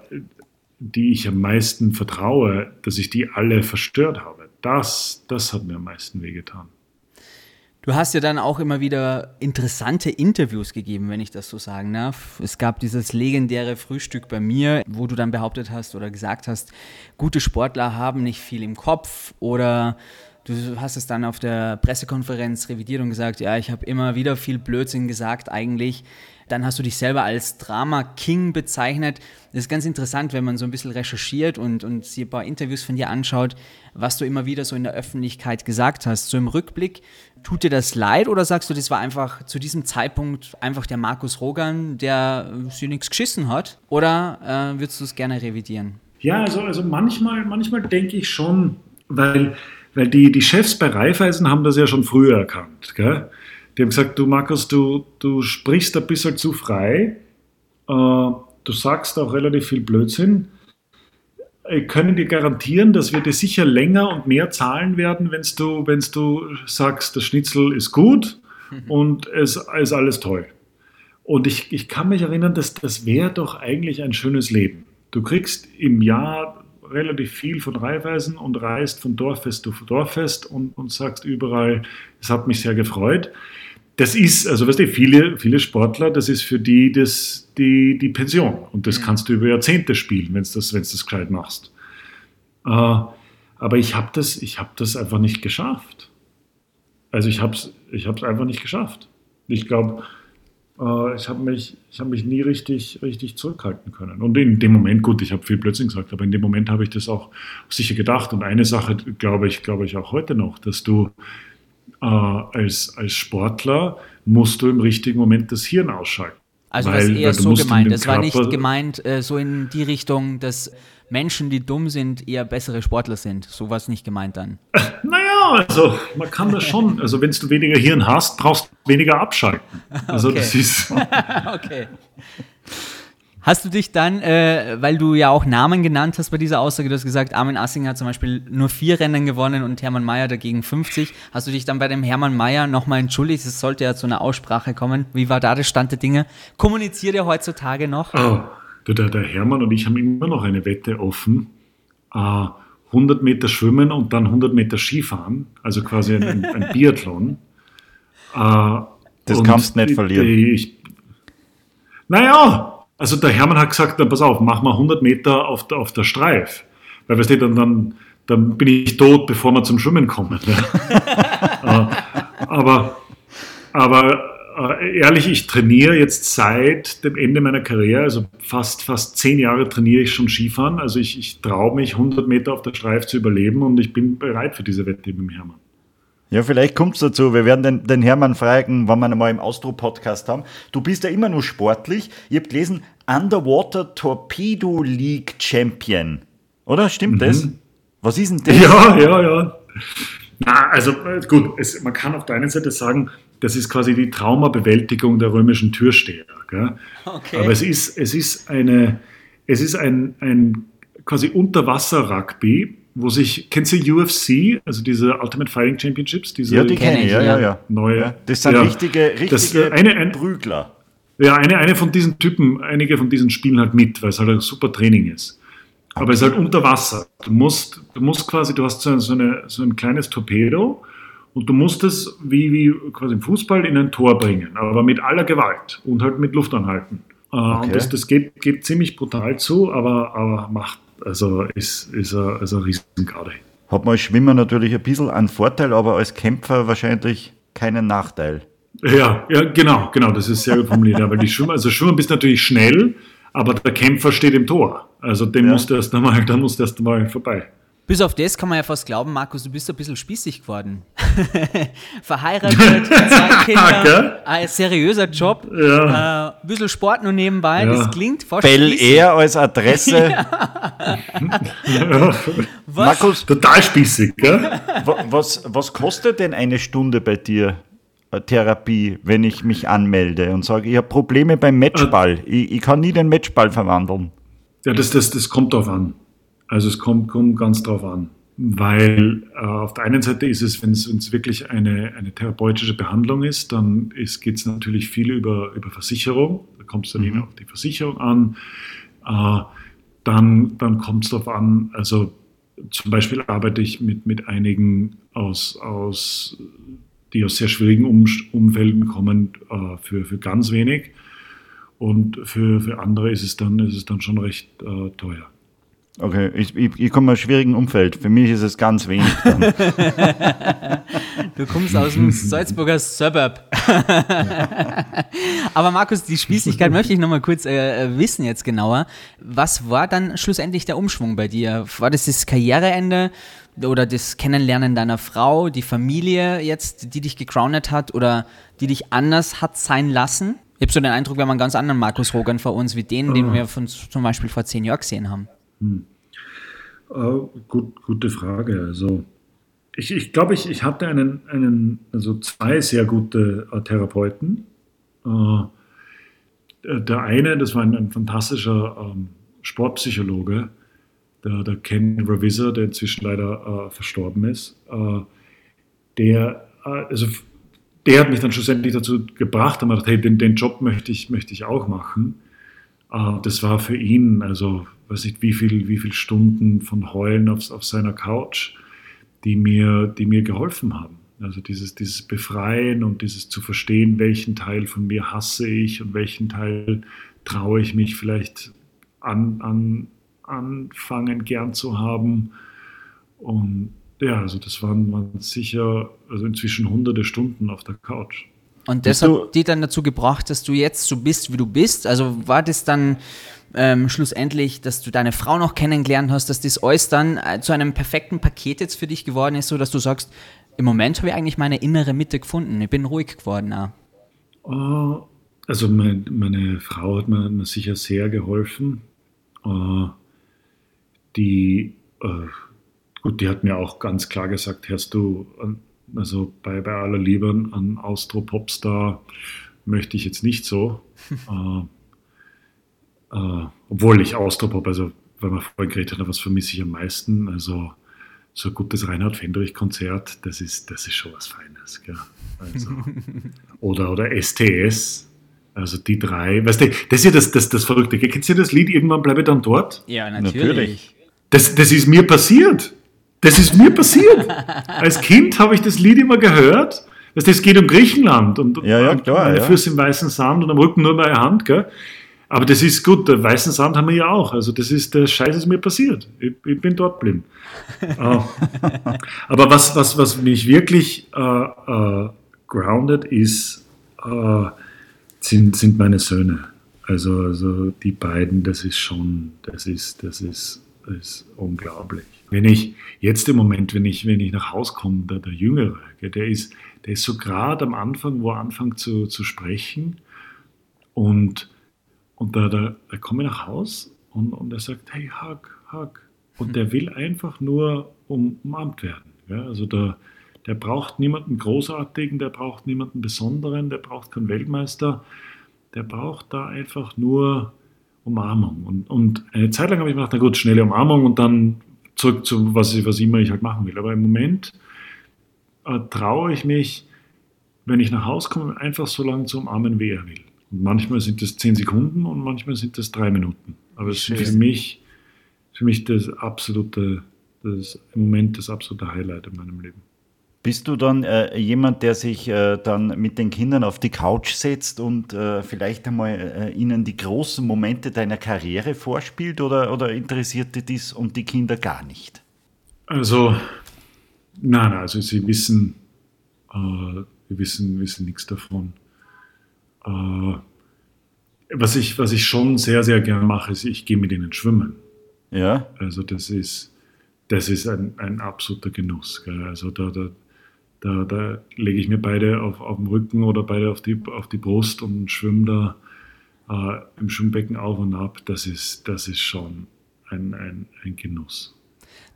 die ich am meisten vertraue, dass ich die alle verstört habe. Das, das hat mir am meisten wehgetan. Du hast ja dann auch immer wieder interessante Interviews gegeben, wenn ich das so sagen darf. Es gab dieses legendäre Frühstück bei mir, wo du dann behauptet hast oder gesagt hast, gute Sportler haben nicht viel im Kopf oder Du hast es dann auf der Pressekonferenz revidiert und gesagt, ja, ich habe immer wieder viel Blödsinn gesagt eigentlich. Dann hast du dich selber als Drama King bezeichnet. Das ist ganz interessant, wenn man so ein bisschen recherchiert und, und sich ein paar Interviews von dir anschaut, was du immer wieder so in der Öffentlichkeit gesagt hast. So im Rückblick, tut dir das leid oder sagst du, das war einfach zu diesem Zeitpunkt einfach der Markus Rogan, der sich nichts geschissen hat? Oder äh, würdest du es gerne revidieren? Ja, also, also manchmal, manchmal denke ich schon, weil weil die, die Chefs bei Raiffeisen haben das ja schon früher erkannt. Gell? Die haben gesagt, du Markus, du, du sprichst ein bisschen zu frei, äh, du sagst auch relativ viel Blödsinn. Ich können dir garantieren, dass wir dir sicher länger und mehr zahlen werden, wenn du, wenn's du sagst, das Schnitzel ist gut mhm. und es ist alles toll. Und ich, ich kann mich erinnern, dass das wäre doch eigentlich ein schönes Leben. Du kriegst im Jahr relativ viel von Reihweisen und reist von Dorffest zu Dorffest und, und sagst überall, es hat mich sehr gefreut. Das ist, also weißt du, viele, viele Sportler, das ist für die das, die, die Pension. Und das ja. kannst du über Jahrzehnte spielen, wenn du das, wenn's das gescheit machst. Äh, aber ich habe das, hab das einfach nicht geschafft. Also ich habe es ich einfach nicht geschafft. Ich glaube, äh, ich habe mich, hab mich nie richtig, richtig zurückhalten können. Und in dem Moment, gut, ich habe viel Blödsinn gesagt, aber in dem Moment habe ich das auch sicher gedacht. Und eine Sache glaube ich, glaube ich auch heute noch, dass du äh, als, als Sportler musst du im richtigen Moment das Hirn ausschalten. Also weil, das ist eher so gemeint. Das war nicht gemeint äh, so in die Richtung, dass Menschen, die dumm sind, eher bessere Sportler sind. So war es nicht gemeint dann. naja, also man kann das schon. Also wenn du weniger Hirn hast, brauchst du weniger abschalten. Also okay. das ist. okay. Hast du dich dann, äh, weil du ja auch Namen genannt hast bei dieser Aussage, du hast gesagt, Armin Assing hat zum Beispiel nur vier Rennen gewonnen und Hermann Mayer dagegen 50. Hast du dich dann bei dem Hermann Mayer nochmal entschuldigt? Es sollte ja zu einer Aussprache kommen. Wie war da der Stand der Dinge? Kommuniziert ihr heutzutage noch? Oh, der, der Hermann und ich haben immer noch eine Wette offen. Uh, 100 Meter Schwimmen und dann 100 Meter Skifahren, also quasi ein, ein Biathlon. Uh, das kannst du nicht verlieren. Ich, naja, also der Hermann hat gesagt, na, pass auf, mach mal 100 Meter auf der, auf der Streif. Weil, weißt du, dann, dann, dann bin ich tot, bevor wir zum Schwimmen kommen. Ja. Äh, aber äh, ehrlich, ich trainiere jetzt seit dem Ende meiner Karriere, also fast, fast zehn Jahre trainiere ich schon Skifahren. Also ich, ich traue mich, 100 Meter auf der Streif zu überleben und ich bin bereit für diese Wette mit dem Hermann. Ja, vielleicht kommt es dazu. Wir werden den, den Hermann fragen, wann wir mal im Austro-Podcast haben. Du bist ja immer nur sportlich. Ich habe gelesen, Underwater Torpedo League Champion. Oder? Stimmt mhm. das? Was ist denn das? Ja, ja, ja. Na, also äh, gut, es, man kann auf der einen Seite sagen, das ist quasi die Traumabewältigung der römischen Türsteher. Gell? Okay. Aber es ist, es ist, eine, es ist ein, ein quasi Unterwasser-Rugby, wo sich, kennst du UFC, also diese Ultimate Fighting Championships? Diese ja, die kenne ich, ja, ja, ja. Neue, ja, das sind ja, richtige, richtige das, eine, ein, Prügler. Ja, eine, eine von diesen Typen, einige von diesen spielen halt mit, weil es halt ein super Training ist. Aber es ist halt unter Wasser. Du musst, du musst quasi, du hast so, so, eine, so ein kleines Torpedo und du musst es wie, wie quasi im Fußball in ein Tor bringen, aber mit aller Gewalt und halt mit Luft anhalten. Äh, Okay. Und das, das geht, geht ziemlich brutal zu, aber, aber macht, also ist, ist, ein, ist ein Riesengarde. Hat man als Schwimmer natürlich ein bisschen einen Vorteil, aber als Kämpfer wahrscheinlich keinen Nachteil. Ja, ja, genau, genau, das ist sehr gut formuliert. Ja, weil die Schwimmer, also Schwimmer bist natürlich schnell, aber der Kämpfer steht im Tor. Also dem Ja. musst du erst einmal, da musst du erst einmal vorbei. Bis auf das kann man ja fast glauben, Markus, du bist ein bisschen spießig geworden. Verheiratet, zwei Kinder, ein seriöser Job, Ja. äh, ein bisschen Sport nur nebenbei, Ja. das klingt fast Bel spießig. Air als Adresse. Ja, Was? Markus, total spießig, gell? wa- was, was kostet denn eine Stunde bei dir äh, Therapie, wenn ich mich anmelde und sage, ich habe Probleme beim Matchball. Ich, ich kann nie den Matchball verwandeln. Ja, das, das, das kommt drauf an. Also es kommt, kommt ganz drauf an. Weil äh, auf der einen Seite ist es, wenn es wirklich eine, eine therapeutische Behandlung ist, dann geht es natürlich viel über, über Versicherung. Da kommt es dann eben auf die Versicherung an. Äh, dann dann kommt es darauf an, also zum Beispiel arbeite ich mit, mit einigen aus, aus, die aus sehr schwierigen um Umfelden kommen, äh, für, für ganz wenig. Und für, für andere ist es dann, ist es dann schon recht äh, teuer. Okay, ich, ich, ich komme aus einem schwierigen Umfeld. Für mich ist es ganz wenig. Du kommst aus dem Salzburger Suburb. Aber Markus, die Spießigkeit möchte ich nochmal kurz äh, äh, wissen jetzt genauer. Was war dann schlussendlich der Umschwung bei dir? War das das Karriereende oder das Kennenlernen deiner Frau, die Familie jetzt, die dich gecrownet hat oder die dich anders hat sein lassen? Ich habe so den Eindruck, wir haben einen ganz anderen Markus Rogan vor uns, wie den, den wir von, zum Beispiel vor zehn Jahren gesehen haben. Äh, gut, gute Frage. Also ich, ich glaube, ich, ich hatte einen, einen, also zwei sehr gute äh, Therapeuten. Äh, der eine, das war ein, ein fantastischer ähm, Sportpsychologe, der, der Ken Ravisser, der inzwischen leider äh, verstorben ist. Äh, der, äh, also der hat mich dann schlussendlich dazu gebracht, und gedacht, hey, den, den Job möchte ich, möchte ich auch machen. Äh, das war für ihn, also weiß nicht, wie viel, wie viel Stunden von Heulen auf, auf seiner Couch, die mir, die mir geholfen haben. Also dieses, dieses Befreien und dieses zu verstehen, welchen Teil von mir hasse ich und welchen Teil traue ich mich vielleicht an, an, anfangen gern zu haben. Und ja, also das waren, waren sicher, also inzwischen hunderte Stunden auf der Couch. Und das du- hat dich dann dazu gebracht, dass du jetzt so bist, wie du bist. Also war das dann ähm, schlussendlich, dass du deine Frau noch kennengelernt hast, dass das alles dann äh, zu einem perfekten Paket jetzt für dich geworden ist, so dass du sagst, im Moment habe ich eigentlich meine innere Mitte gefunden. Ich bin ruhig geworden. Auch. Äh, Also mein, meine Frau hat mir, mir sicher sehr geholfen. Äh, Die, äh, gut, die hat mir auch ganz klar gesagt, hörst du, an- also bei, bei aller Liebe an Austro-Popstar möchte ich jetzt nicht so. äh, äh, obwohl ich Austropop, also weil wir vorhin geredet haben, was vermisse ich am meisten, also so ein gutes Reinhard Fendrich-Konzert, das ist, das ist schon was Feines. Also, oder, oder STS, also die drei. Weißt du, das ist ja das, das, das Verrückte. Kennst du das Lied Irgendwann bleibe ich dann dort? Ja, Natürlich. Das, das ist mir passiert. Das ist mir passiert. Als Kind habe ich das Lied immer gehört. Weißt du, Es geht um Griechenland und Ja, ja, klar, meine ja. Füße im weißen Sand und am Rücken nur meine Hand. Gell? Aber das ist gut, der weißen Sand haben wir ja auch. Also das ist, der Scheiß ist mir passiert. Ich, ich bin dort geblieben. Ah. Aber was, was, was mich wirklich äh, äh, grounded ist, äh, sind, sind meine Söhne. Also, also die beiden, das ist schon, das ist, das ist, das ist unglaublich. Wenn ich jetzt im Moment, wenn ich, wenn ich nach Hause komme, der, der Jüngere, der ist, der ist so gerade am Anfang, wo er anfängt zu, zu sprechen und, und da, da, da komme ich nach Haus und, und er sagt, hey, Hug, Hug. Und der will einfach nur um, umarmt werden. Ja? Also der, der braucht niemanden Großartigen, der braucht niemanden Besonderen, der braucht keinen Weltmeister. Der braucht da einfach nur Umarmung. Und, und eine Zeit lang habe ich gedacht, na gut, schnelle Umarmung und dann zurück zu was, ich- was immer ich halt machen will. Aber im Moment äh, traue ich mich, wenn ich nach Hause komme, einfach so lange zu umarmen, wie er will. Und manchmal sind es zehn Sekunden und manchmal sind es drei Minuten. Aber es ist für mich, für mich das absolute, das im Moment das absolute Highlight in meinem Leben. Bist du dann äh, jemand, der sich äh, dann mit den Kindern auf die Couch setzt und äh, vielleicht einmal äh, ihnen die großen Momente deiner Karriere vorspielt oder, oder interessiert dich das und die Kinder gar nicht? Also, nein, also sie wissen, äh, wir wissen, wissen nichts davon. Äh, was, ich, was ich schon sehr, sehr gerne mache, ist, ich gehe mit ihnen schwimmen. Ja. Also das ist, das ist ein, ein absoluter Genuss. Gell? Also da, da, da, da lege ich mir beide auf, auf den Rücken oder beide auf die, auf die Brust und schwimme da äh, im Schwimmbecken auf und ab. Das ist, das ist schon ein, ein, ein Genuss.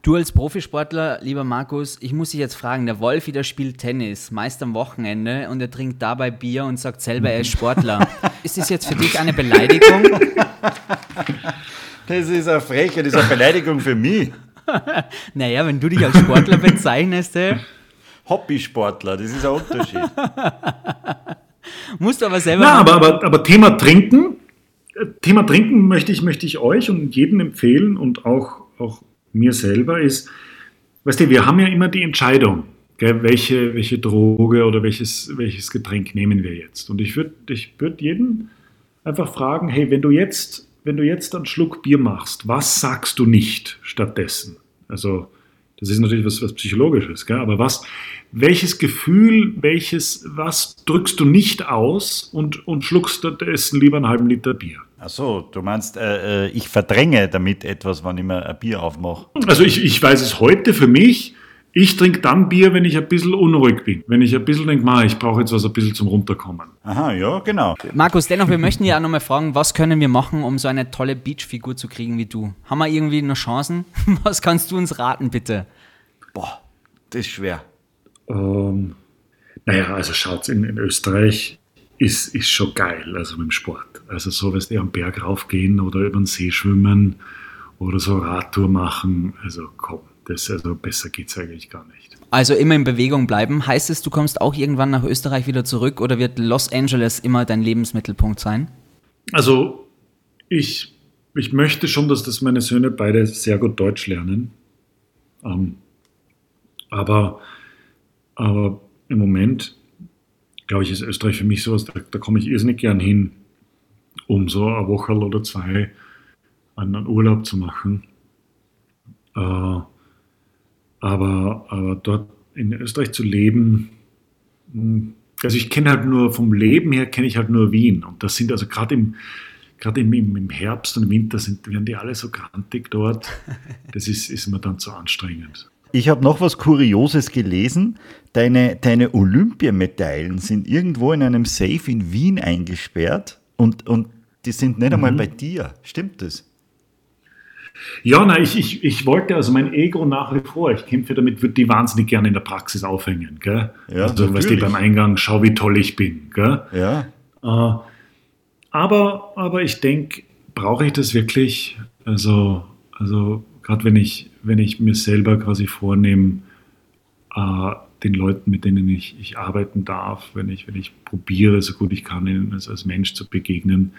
Du als Profisportler, lieber Markus, ich muss dich jetzt fragen, der Wolfi, der spielt Tennis, meist am Wochenende und er trinkt dabei Bier und sagt selber, er ist Sportler. ist das jetzt für dich eine Beleidigung? Das ist eine Freche, das ist eine Beleidigung für mich. naja, wenn du dich als Sportler bezeichnest, ey. Hobbysportler, das ist ein Unterschied. Musst du aber selber. Na, aber, aber, aber Thema Trinken, Thema Trinken möchte ich, möchte ich euch und jedem empfehlen und auch, auch mir selber ist, weißt du, wir haben ja immer die Entscheidung, gell, welche, welche Droge oder welches, welches Getränk nehmen wir jetzt. Und ich würde ich würd jeden einfach fragen, hey, wenn du jetzt, wenn du jetzt einen Schluck Bier machst, was sagst du nicht stattdessen? Also, das ist natürlich was, was Psychologisches, gell? aber was, welches Gefühl, welches, was drückst du nicht aus und, und schluckst stattdessen lieber einen halben Liter Bier? Achso, du meinst, äh, äh, ich verdränge damit etwas, wann ich mir ein Bier aufmache. Also ich, ich weiß es heute für mich, ich trinke dann Bier, wenn ich ein bisschen unruhig bin. Wenn ich ein bisschen denke, ich brauche jetzt was ein bisschen zum Runterkommen. Aha, ja, genau. Markus, dennoch, wir möchten ja auch nochmal fragen, was können wir machen, um so eine tolle Beachfigur zu kriegen wie du? Haben wir irgendwie noch Chancen? Was kannst du uns raten, bitte? Boah, das ist schwer. Ähm, naja, also schaut, in, in Österreich ist, ist schon geil, also mit dem Sport. Also so, weißt du, am Berg raufgehen oder über den See schwimmen oder so Radtour machen. Also komm, das, also besser geht es eigentlich gar nicht. Also immer in Bewegung bleiben. Heißt es, du kommst auch irgendwann nach Österreich wieder zurück oder wird Los Angeles immer dein Lebensmittelpunkt sein? Also ich, ich möchte schon, dass das meine Söhne beide sehr gut Deutsch lernen. Ähm, aber, aber im Moment, glaube ich, ist Österreich für mich sowas, da, da komme ich irrsinnig gern hin, um so eine Woche oder zwei einen Urlaub zu machen. Äh, aber, aber dort in Österreich zu leben, hm, also ich kenne halt nur vom Leben her, kenne ich halt nur Wien. Und das sind also gerade im, gerade im, im, Herbst und im Winter sind, werden die alle so grantig dort. Das ist, ist mir dann zu anstrengend. Ich habe noch was Kurioses gelesen. Deine, deine Olympiamedaillen sind irgendwo in einem Safe in Wien eingesperrt und, und die sind nicht einmal Mhm. bei dir. Stimmt das? Ja, na, ich, ich, ich wollte also mein Ego nach wie vor, ich kämpfe damit, würde die wahnsinnig gerne in der Praxis aufhängen. Gell? Ja, also, weißt du, beim Eingang, schau, wie toll ich bin. Gell? Ja. Äh, aber, aber ich denke, brauche ich das wirklich? Also, also gerade wenn ich, wenn ich mir selber quasi vornehme, äh, den Leuten, mit denen ich, ich arbeiten darf, wenn ich, wenn ich probiere, so gut ich kann, ihnen als, als Mensch zu begegnen,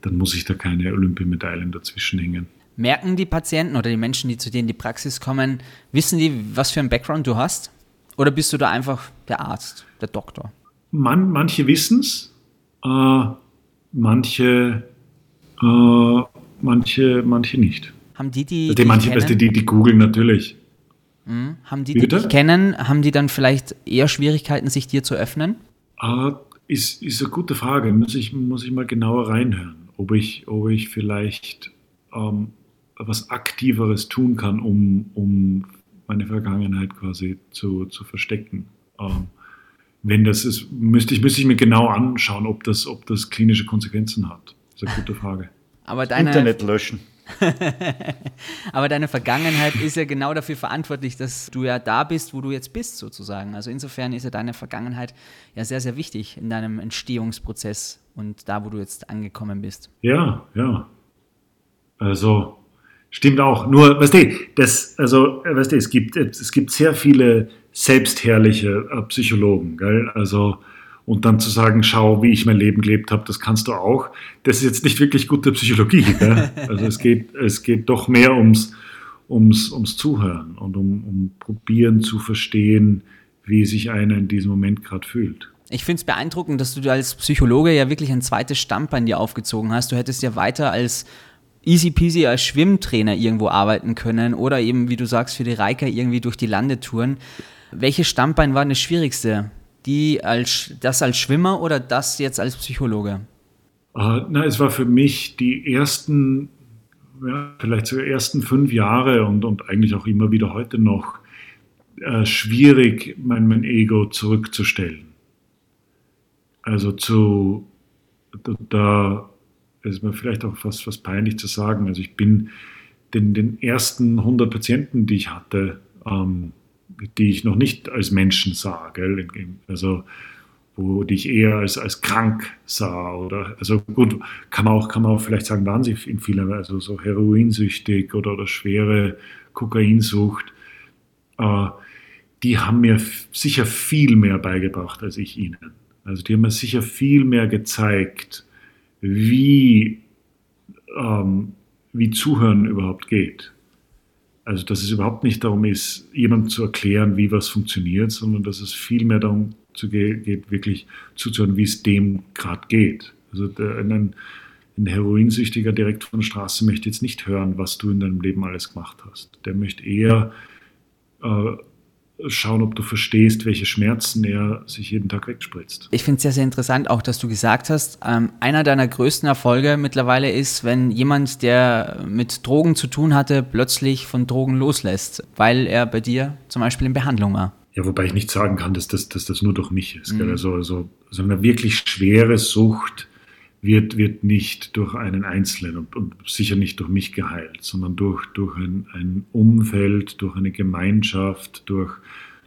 dann muss ich da keine Olympiamedaillen dazwischen hängen. Merken die Patienten oder die Menschen, die zu dir in die Praxis kommen, wissen die, was für einen Background du hast? Oder bist du da einfach der Arzt, der Doktor? Man, manche wissen es, äh, manche, äh, manche, manche nicht. Haben die, die, Die, dich manche, kennen, du, die, die googeln natürlich. haben die, die dich kennen, haben die dann vielleicht eher Schwierigkeiten, sich dir zu öffnen? Äh, ist, ist eine gute Frage. Muss ich, muss ich mal genauer reinhören, ob ich, ob ich vielleicht ähm, was Aktiveres tun kann, um, um meine Vergangenheit quasi zu, zu verstecken. Ähm, wenn das ist, müsste ich, müsste ich mir genau anschauen, ob das, ob das klinische Konsequenzen hat. Das ist eine gute Frage. Aber deine, Internet löschen. aber deine Vergangenheit ist ja genau dafür verantwortlich, dass du ja da bist, wo du jetzt bist, sozusagen. Also insofern ist ja deine Vergangenheit ja sehr, sehr wichtig in deinem Entstehungsprozess und da, wo du jetzt angekommen bist. Ja, ja. Also, stimmt auch. Nur, weißt du, das, also, weißt du, es gibt, es gibt sehr viele selbstherrliche äh, Psychologen, gell? Also, und dann zu sagen, schau, wie ich mein Leben gelebt habe, das kannst du auch. Das ist jetzt nicht wirklich gute Psychologie. Gell? Also es geht, es geht doch mehr ums, ums, ums Zuhören und um, um probieren zu verstehen, wie sich einer in diesem Moment gerade fühlt. Ich finde es beeindruckend, dass du als Psychologe ja wirklich ein zweites Standbein dir aufgezogen hast. Du hättest ja weiter als easy peasy als Schwimmtrainer irgendwo arbeiten können oder eben, wie du sagst, für die Reiker irgendwie durch die Lande touren. Welches Standbein war das schwierigste? die als, das als Schwimmer oder das jetzt als Psychologe? Uh, na, es war für mich die ersten, ja, vielleicht so ersten fünf Jahre und, und eigentlich auch immer wieder heute noch äh, schwierig, mein, mein Ego zurückzustellen. Also zu, da, da ist mir vielleicht auch fast, fast peinlich zu sagen. Also ich bin den, den ersten 100 Patienten, die ich hatte, ähm, die ich noch nicht als Menschen sah, gell? also wo die ich eher als, als krank sah oder also gut kann man auch kann man auch vielleicht sagen waren sie in vielen also so heroinsüchtig oder, oder schwere Kokainsucht äh, die haben mir sicher viel mehr beigebracht als ich ihnen also die haben mir sicher viel mehr gezeigt wie ähm, wie Zuhören überhaupt geht also, dass es überhaupt nicht darum ist, jemandem zu erklären, wie was funktioniert, sondern dass es vielmehr darum zu geht, wirklich zuzuhören, wie es dem gerade geht. Also, der, ein, ein Heroinsüchtiger direkt von der Straße möchte jetzt nicht hören, was du in deinem Leben alles gemacht hast. Der möchte eher äh, schauen, ob du verstehst, welche Schmerzen er sich jeden Tag wegspritzt. Ich finde es sehr, sehr interessant, auch dass du gesagt hast, ähm, einer deiner größten Erfolge mittlerweile ist, wenn jemand, der mit Drogen zu tun hatte, plötzlich von Drogen loslässt, weil er bei dir zum Beispiel in Behandlung war. Ja, wobei ich nicht sagen kann, dass das, dass das nur durch mich ist. Mhm. Also, also, also eine wirklich schwere Sucht wird, wird nicht durch einen Einzelnen und, und sicher nicht durch mich geheilt, sondern durch, durch ein, ein Umfeld, durch eine Gemeinschaft, durch,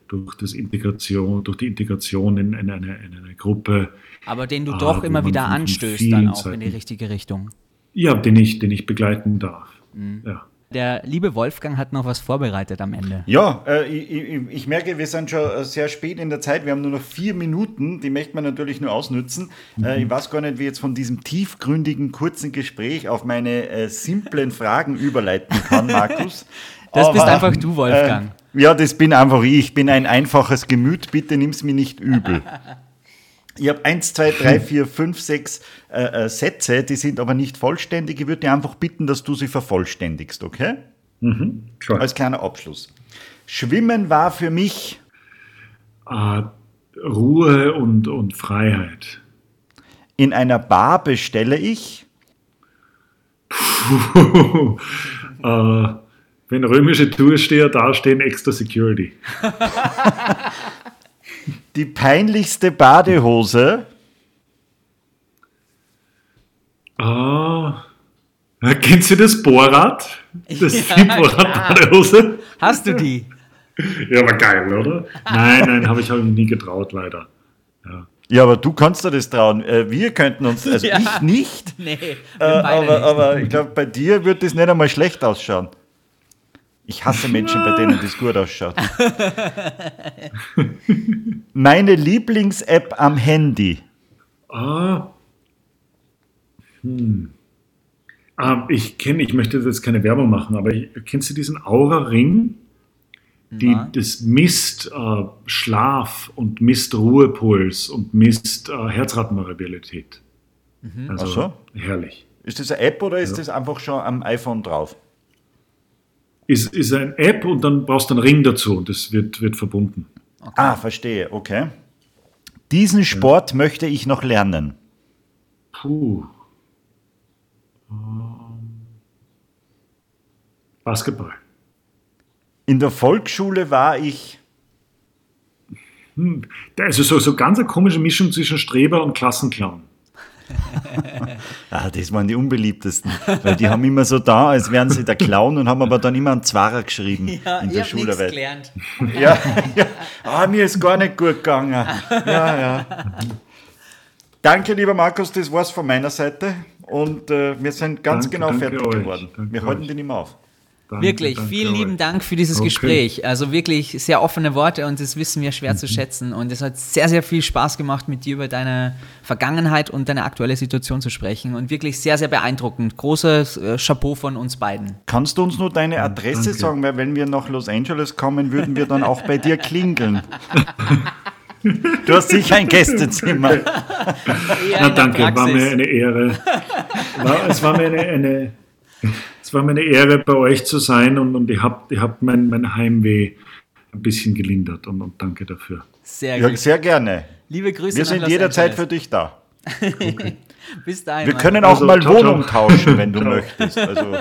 durch, das Integration, durch die Integration in, in, eine, in eine Gruppe. Aber den du doch immer wieder anstößt, dann auch Zeiten, in die richtige Richtung. Ja, den ich, den ich begleiten darf. Mhm. Ja. Der liebe Wolfgang hat noch was vorbereitet am Ende. Ja, äh, ich, ich, merke, wir sind schon äh, sehr spät in der Zeit. Wir haben nur noch vier Minuten. Die möchte man natürlich nur ausnutzen. Mhm. Äh, ich weiß gar nicht, wie ich jetzt von diesem tiefgründigen, kurzen Gespräch auf meine äh, simplen Fragen überleiten kann, Markus. das Aber, bist einfach du, Wolfgang. Ja, das bin einfach ich. Ich bin ein einfaches Gemüt. Bitte nimm es mir nicht übel. Ich habe eins, zwei, drei, vier, fünf, sechs äh, äh, Sätze, die sind aber nicht vollständig. Ich würde dich einfach bitten, dass du sie vervollständigst, okay? Mhm, klar. Als kleiner Abschluss. Schwimmen war für mich äh, Ruhe und, und Freiheit. In einer Bar bestelle ich. Puh, äh, wenn römische Toursteher dastehen, extra Security. Die peinlichste Badehose. Ah. Kennst du das Bohrrad? Das ja, Bohrrad-Badehose? Hast du die? Ja, war geil, oder? Nein, nein, habe ich, hab ich nie getraut, leider. Ja. Ja, aber du kannst dir das trauen. Äh, wir könnten uns, also ja. ich nicht. Nee, äh, aber, nicht. aber ich glaube, bei dir wird das nicht einmal schlecht ausschauen. Ich hasse Menschen, bei denen das gut ausschaut. Meine Lieblings-App am Handy. Ah. Hm. Ah, ich kenne, ich möchte jetzt keine Werbung machen, aber ich, kennst du diesen Aura-Ring? Die, das misst äh, Schlaf und misst Ruhepuls und misst äh, Herzratenvariabilität. Mhm. Also so. herrlich. Ist das eine App oder ist ja. das einfach schon am iPhone drauf? Ist, ist eine App und dann brauchst du einen Ring dazu und das wird, wird verbunden. Okay. Ah, verstehe, okay. Diesen Sport ja. möchte ich noch lernen. Puh. Ähm, Basketball. In der Volksschule war ich. Also so, so ganz eine komische Mischung zwischen Streber und Klassenclown. ah, das waren die unbeliebtesten, weil die haben immer so da, als wären sie der Clown und haben aber dann immer einen Zwarer geschrieben ja, in der Schularbeit. gelernt. Ja, ja. Ah, mir ist gar nicht gut gegangen. Ja, ja. Danke, lieber Markus, das war's von meiner Seite und äh, wir sind ganz danke, genau fertig euch. geworden. Danke wir halten euch. den immer auf. Danke, Wirklich, danke vielen euch. lieben Dank für dieses Okay. Gespräch. Also wirklich sehr offene Worte und das wissen wir schwer Mhm. zu schätzen. Und es hat sehr, sehr viel Spaß gemacht, mit dir über deine Vergangenheit und deine aktuelle Situation zu sprechen. Und wirklich sehr, sehr beeindruckend. Großes äh, Chapeau von uns beiden. Kannst du uns nur deine Adresse danke. sagen? Weil wenn wir nach Los Angeles kommen, würden wir dann auch bei dir klingeln. Du hast sicher ein Gästezimmer. Na, danke, war Praxis. mir eine Ehre. War, es war mir eine, eine, es war mir eine Ehre, bei euch zu sein und, und ihr habt, ihr habt mein, mein Heimweh ein bisschen gelindert und, und danke dafür. Sehr Ja, sehr gerne. Liebe Grüße Wir sind jederzeit für dich da. Bis dahin. Wir können auch Also, mal ciao, Wohnung ciao. tauschen, wenn du Ciao. möchtest. Also,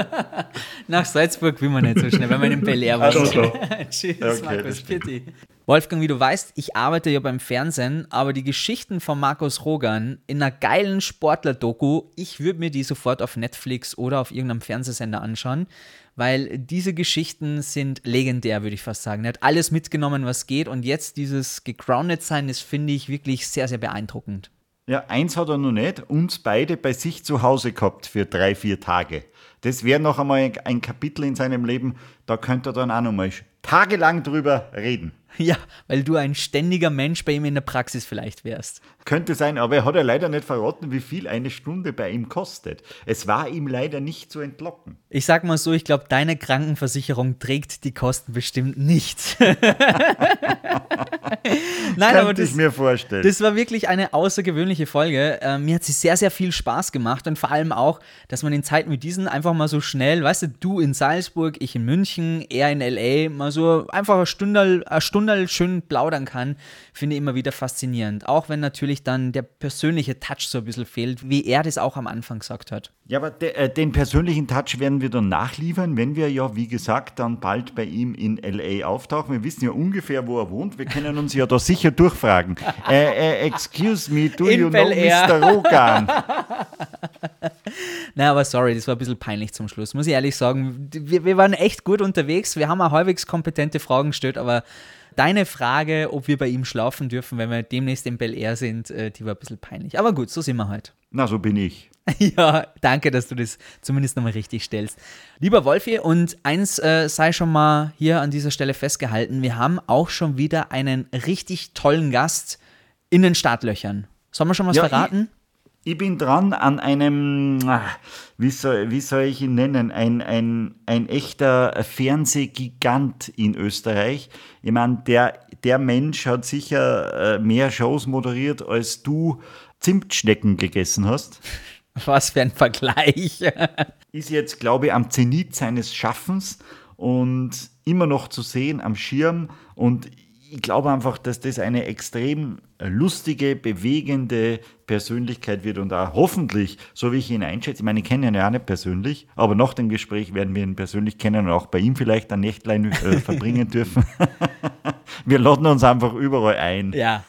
Nach Salzburg will man nicht so schnell, wenn man in Bel Air wohnt. Tschüss, Okay, Markus. Pitti. Wolfgang, wie du weißt, ich arbeite ja beim Fernsehen, aber die Geschichten von Markus Rogan in einer geilen Sportler-Doku, ich würde mir die sofort auf Netflix oder auf irgendeinem Fernsehsender anschauen, weil diese Geschichten sind legendär, würde ich fast sagen. Er hat alles mitgenommen, was geht und jetzt dieses gegroundet sein, das finde ich wirklich sehr, sehr beeindruckend. ja, eins hat er noch nicht, uns beide bei sich zu Hause gehabt für drei, vier Tage. Das wäre noch einmal ein, Kapitel in seinem Leben, da könnte er dann auch noch mal tagelang drüber reden. Ja, weil du ein ständiger Mensch bei ihm in der Praxis vielleicht wärst. Könnte sein, aber er hat ja leider nicht verraten, wie viel eine Stunde bei ihm kostet. Es war ihm leider nicht zu entlocken. Ich sag mal so, ich glaube, deine Krankenversicherung trägt die Kosten bestimmt nicht. Nein, aber Könnte das, ich mir vorstellen. das war wirklich eine außergewöhnliche Folge. Ähm, mir hat sie sehr, sehr viel Spaß gemacht und vor allem auch, dass man in Zeiten wie diesen einfach mal so schnell, weißt du, du in Salzburg, ich in München, er in L.A., mal so einfach eine Stunde, Stunde schön plaudern kann, finde ich immer wieder faszinierend. Auch wenn natürlich dann der persönliche Touch so ein bisschen fehlt, wie er das auch am Anfang gesagt hat. Ja, aber de, äh, den persönlichen Touch werden wir dann nachliefern, wenn wir ja, wie gesagt, dann bald bei ihm in L.A. auftauchen. Wir wissen ja ungefähr, wo er wohnt. Wir können uns ja da sicher durchfragen. Äh, äh, excuse me, do In you Bel know Air. Mr. Rogan? Na, aber sorry, das war ein bisschen peinlich zum Schluss, muss ich ehrlich sagen. Wir, wir waren echt gut unterwegs, wir haben auch halbwegs kompetente Fragen gestellt, aber deine Frage, ob wir bei ihm schlafen dürfen, wenn wir demnächst in Bel Air sind, äh, die war ein bisschen peinlich. Aber gut, so sind wir halt. Na, so bin ich. ja, danke, dass du das zumindest nochmal richtig stellst. Lieber Wolfi, und eins äh, sei schon mal hier an dieser Stelle festgehalten, wir haben auch schon wieder einen richtig tollen Gast in den Startlöchern. Sollen wir schon was Ja, verraten? Ich bin dran an einem, ah, wie soll, wie soll ich ihn nennen, ein, ein, ein echter Fernsehgigant in Österreich. Ich meine, der, der Mensch hat sicher äh, mehr Shows moderiert, als du Zimtschnecken gegessen hast. Was für ein Vergleich. Ist jetzt, glaube ich, am Zenit seines Schaffens und immer noch zu sehen am Schirm. Und ich glaube einfach, dass das eine extrem lustige, bewegende Persönlichkeit wird und auch hoffentlich, so wie ich ihn einschätze, ich meine, ich kenne ihn ja auch nicht persönlich, aber nach dem Gespräch werden wir ihn persönlich kennen und auch bei ihm vielleicht ein Nächtlein äh, verbringen dürfen. wir laden uns einfach überall ein ja.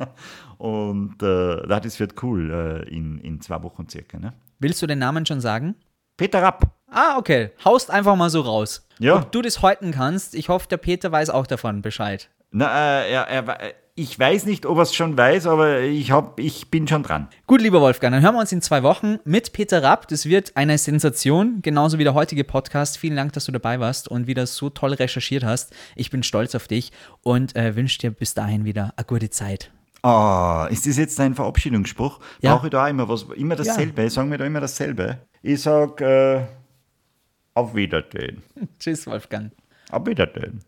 und äh, das wird cool äh, in, in zwei Wochen circa. Ne? Willst du den Namen schon sagen? Peter Rapp. Ah, okay. Haust einfach mal so raus. Ja. Ob du das häuten kannst, ich hoffe, der Peter weiß auch davon Bescheid. Na, äh, er, er, äh, ich weiß nicht, ob er es schon weiß, aber ich, hab, ich bin schon dran. Gut, lieber Wolfgang, dann hören wir uns in zwei Wochen mit Peter Rapp. Das wird eine Sensation, genauso wie der heutige Podcast. Vielen Dank, dass du dabei warst und wieder so toll recherchiert hast. Ich bin stolz auf dich und äh, wünsche dir bis dahin wieder eine gute Zeit. Ah, ist das jetzt dein Verabschiedungsspruch? Ja. Brauche ich da immer was? Immer dasselbe? Sagen wir da immer dasselbe? Ich sag äh, auf Wiedersehen. Tschüss, Wolfgang. Auf Wiedersehen.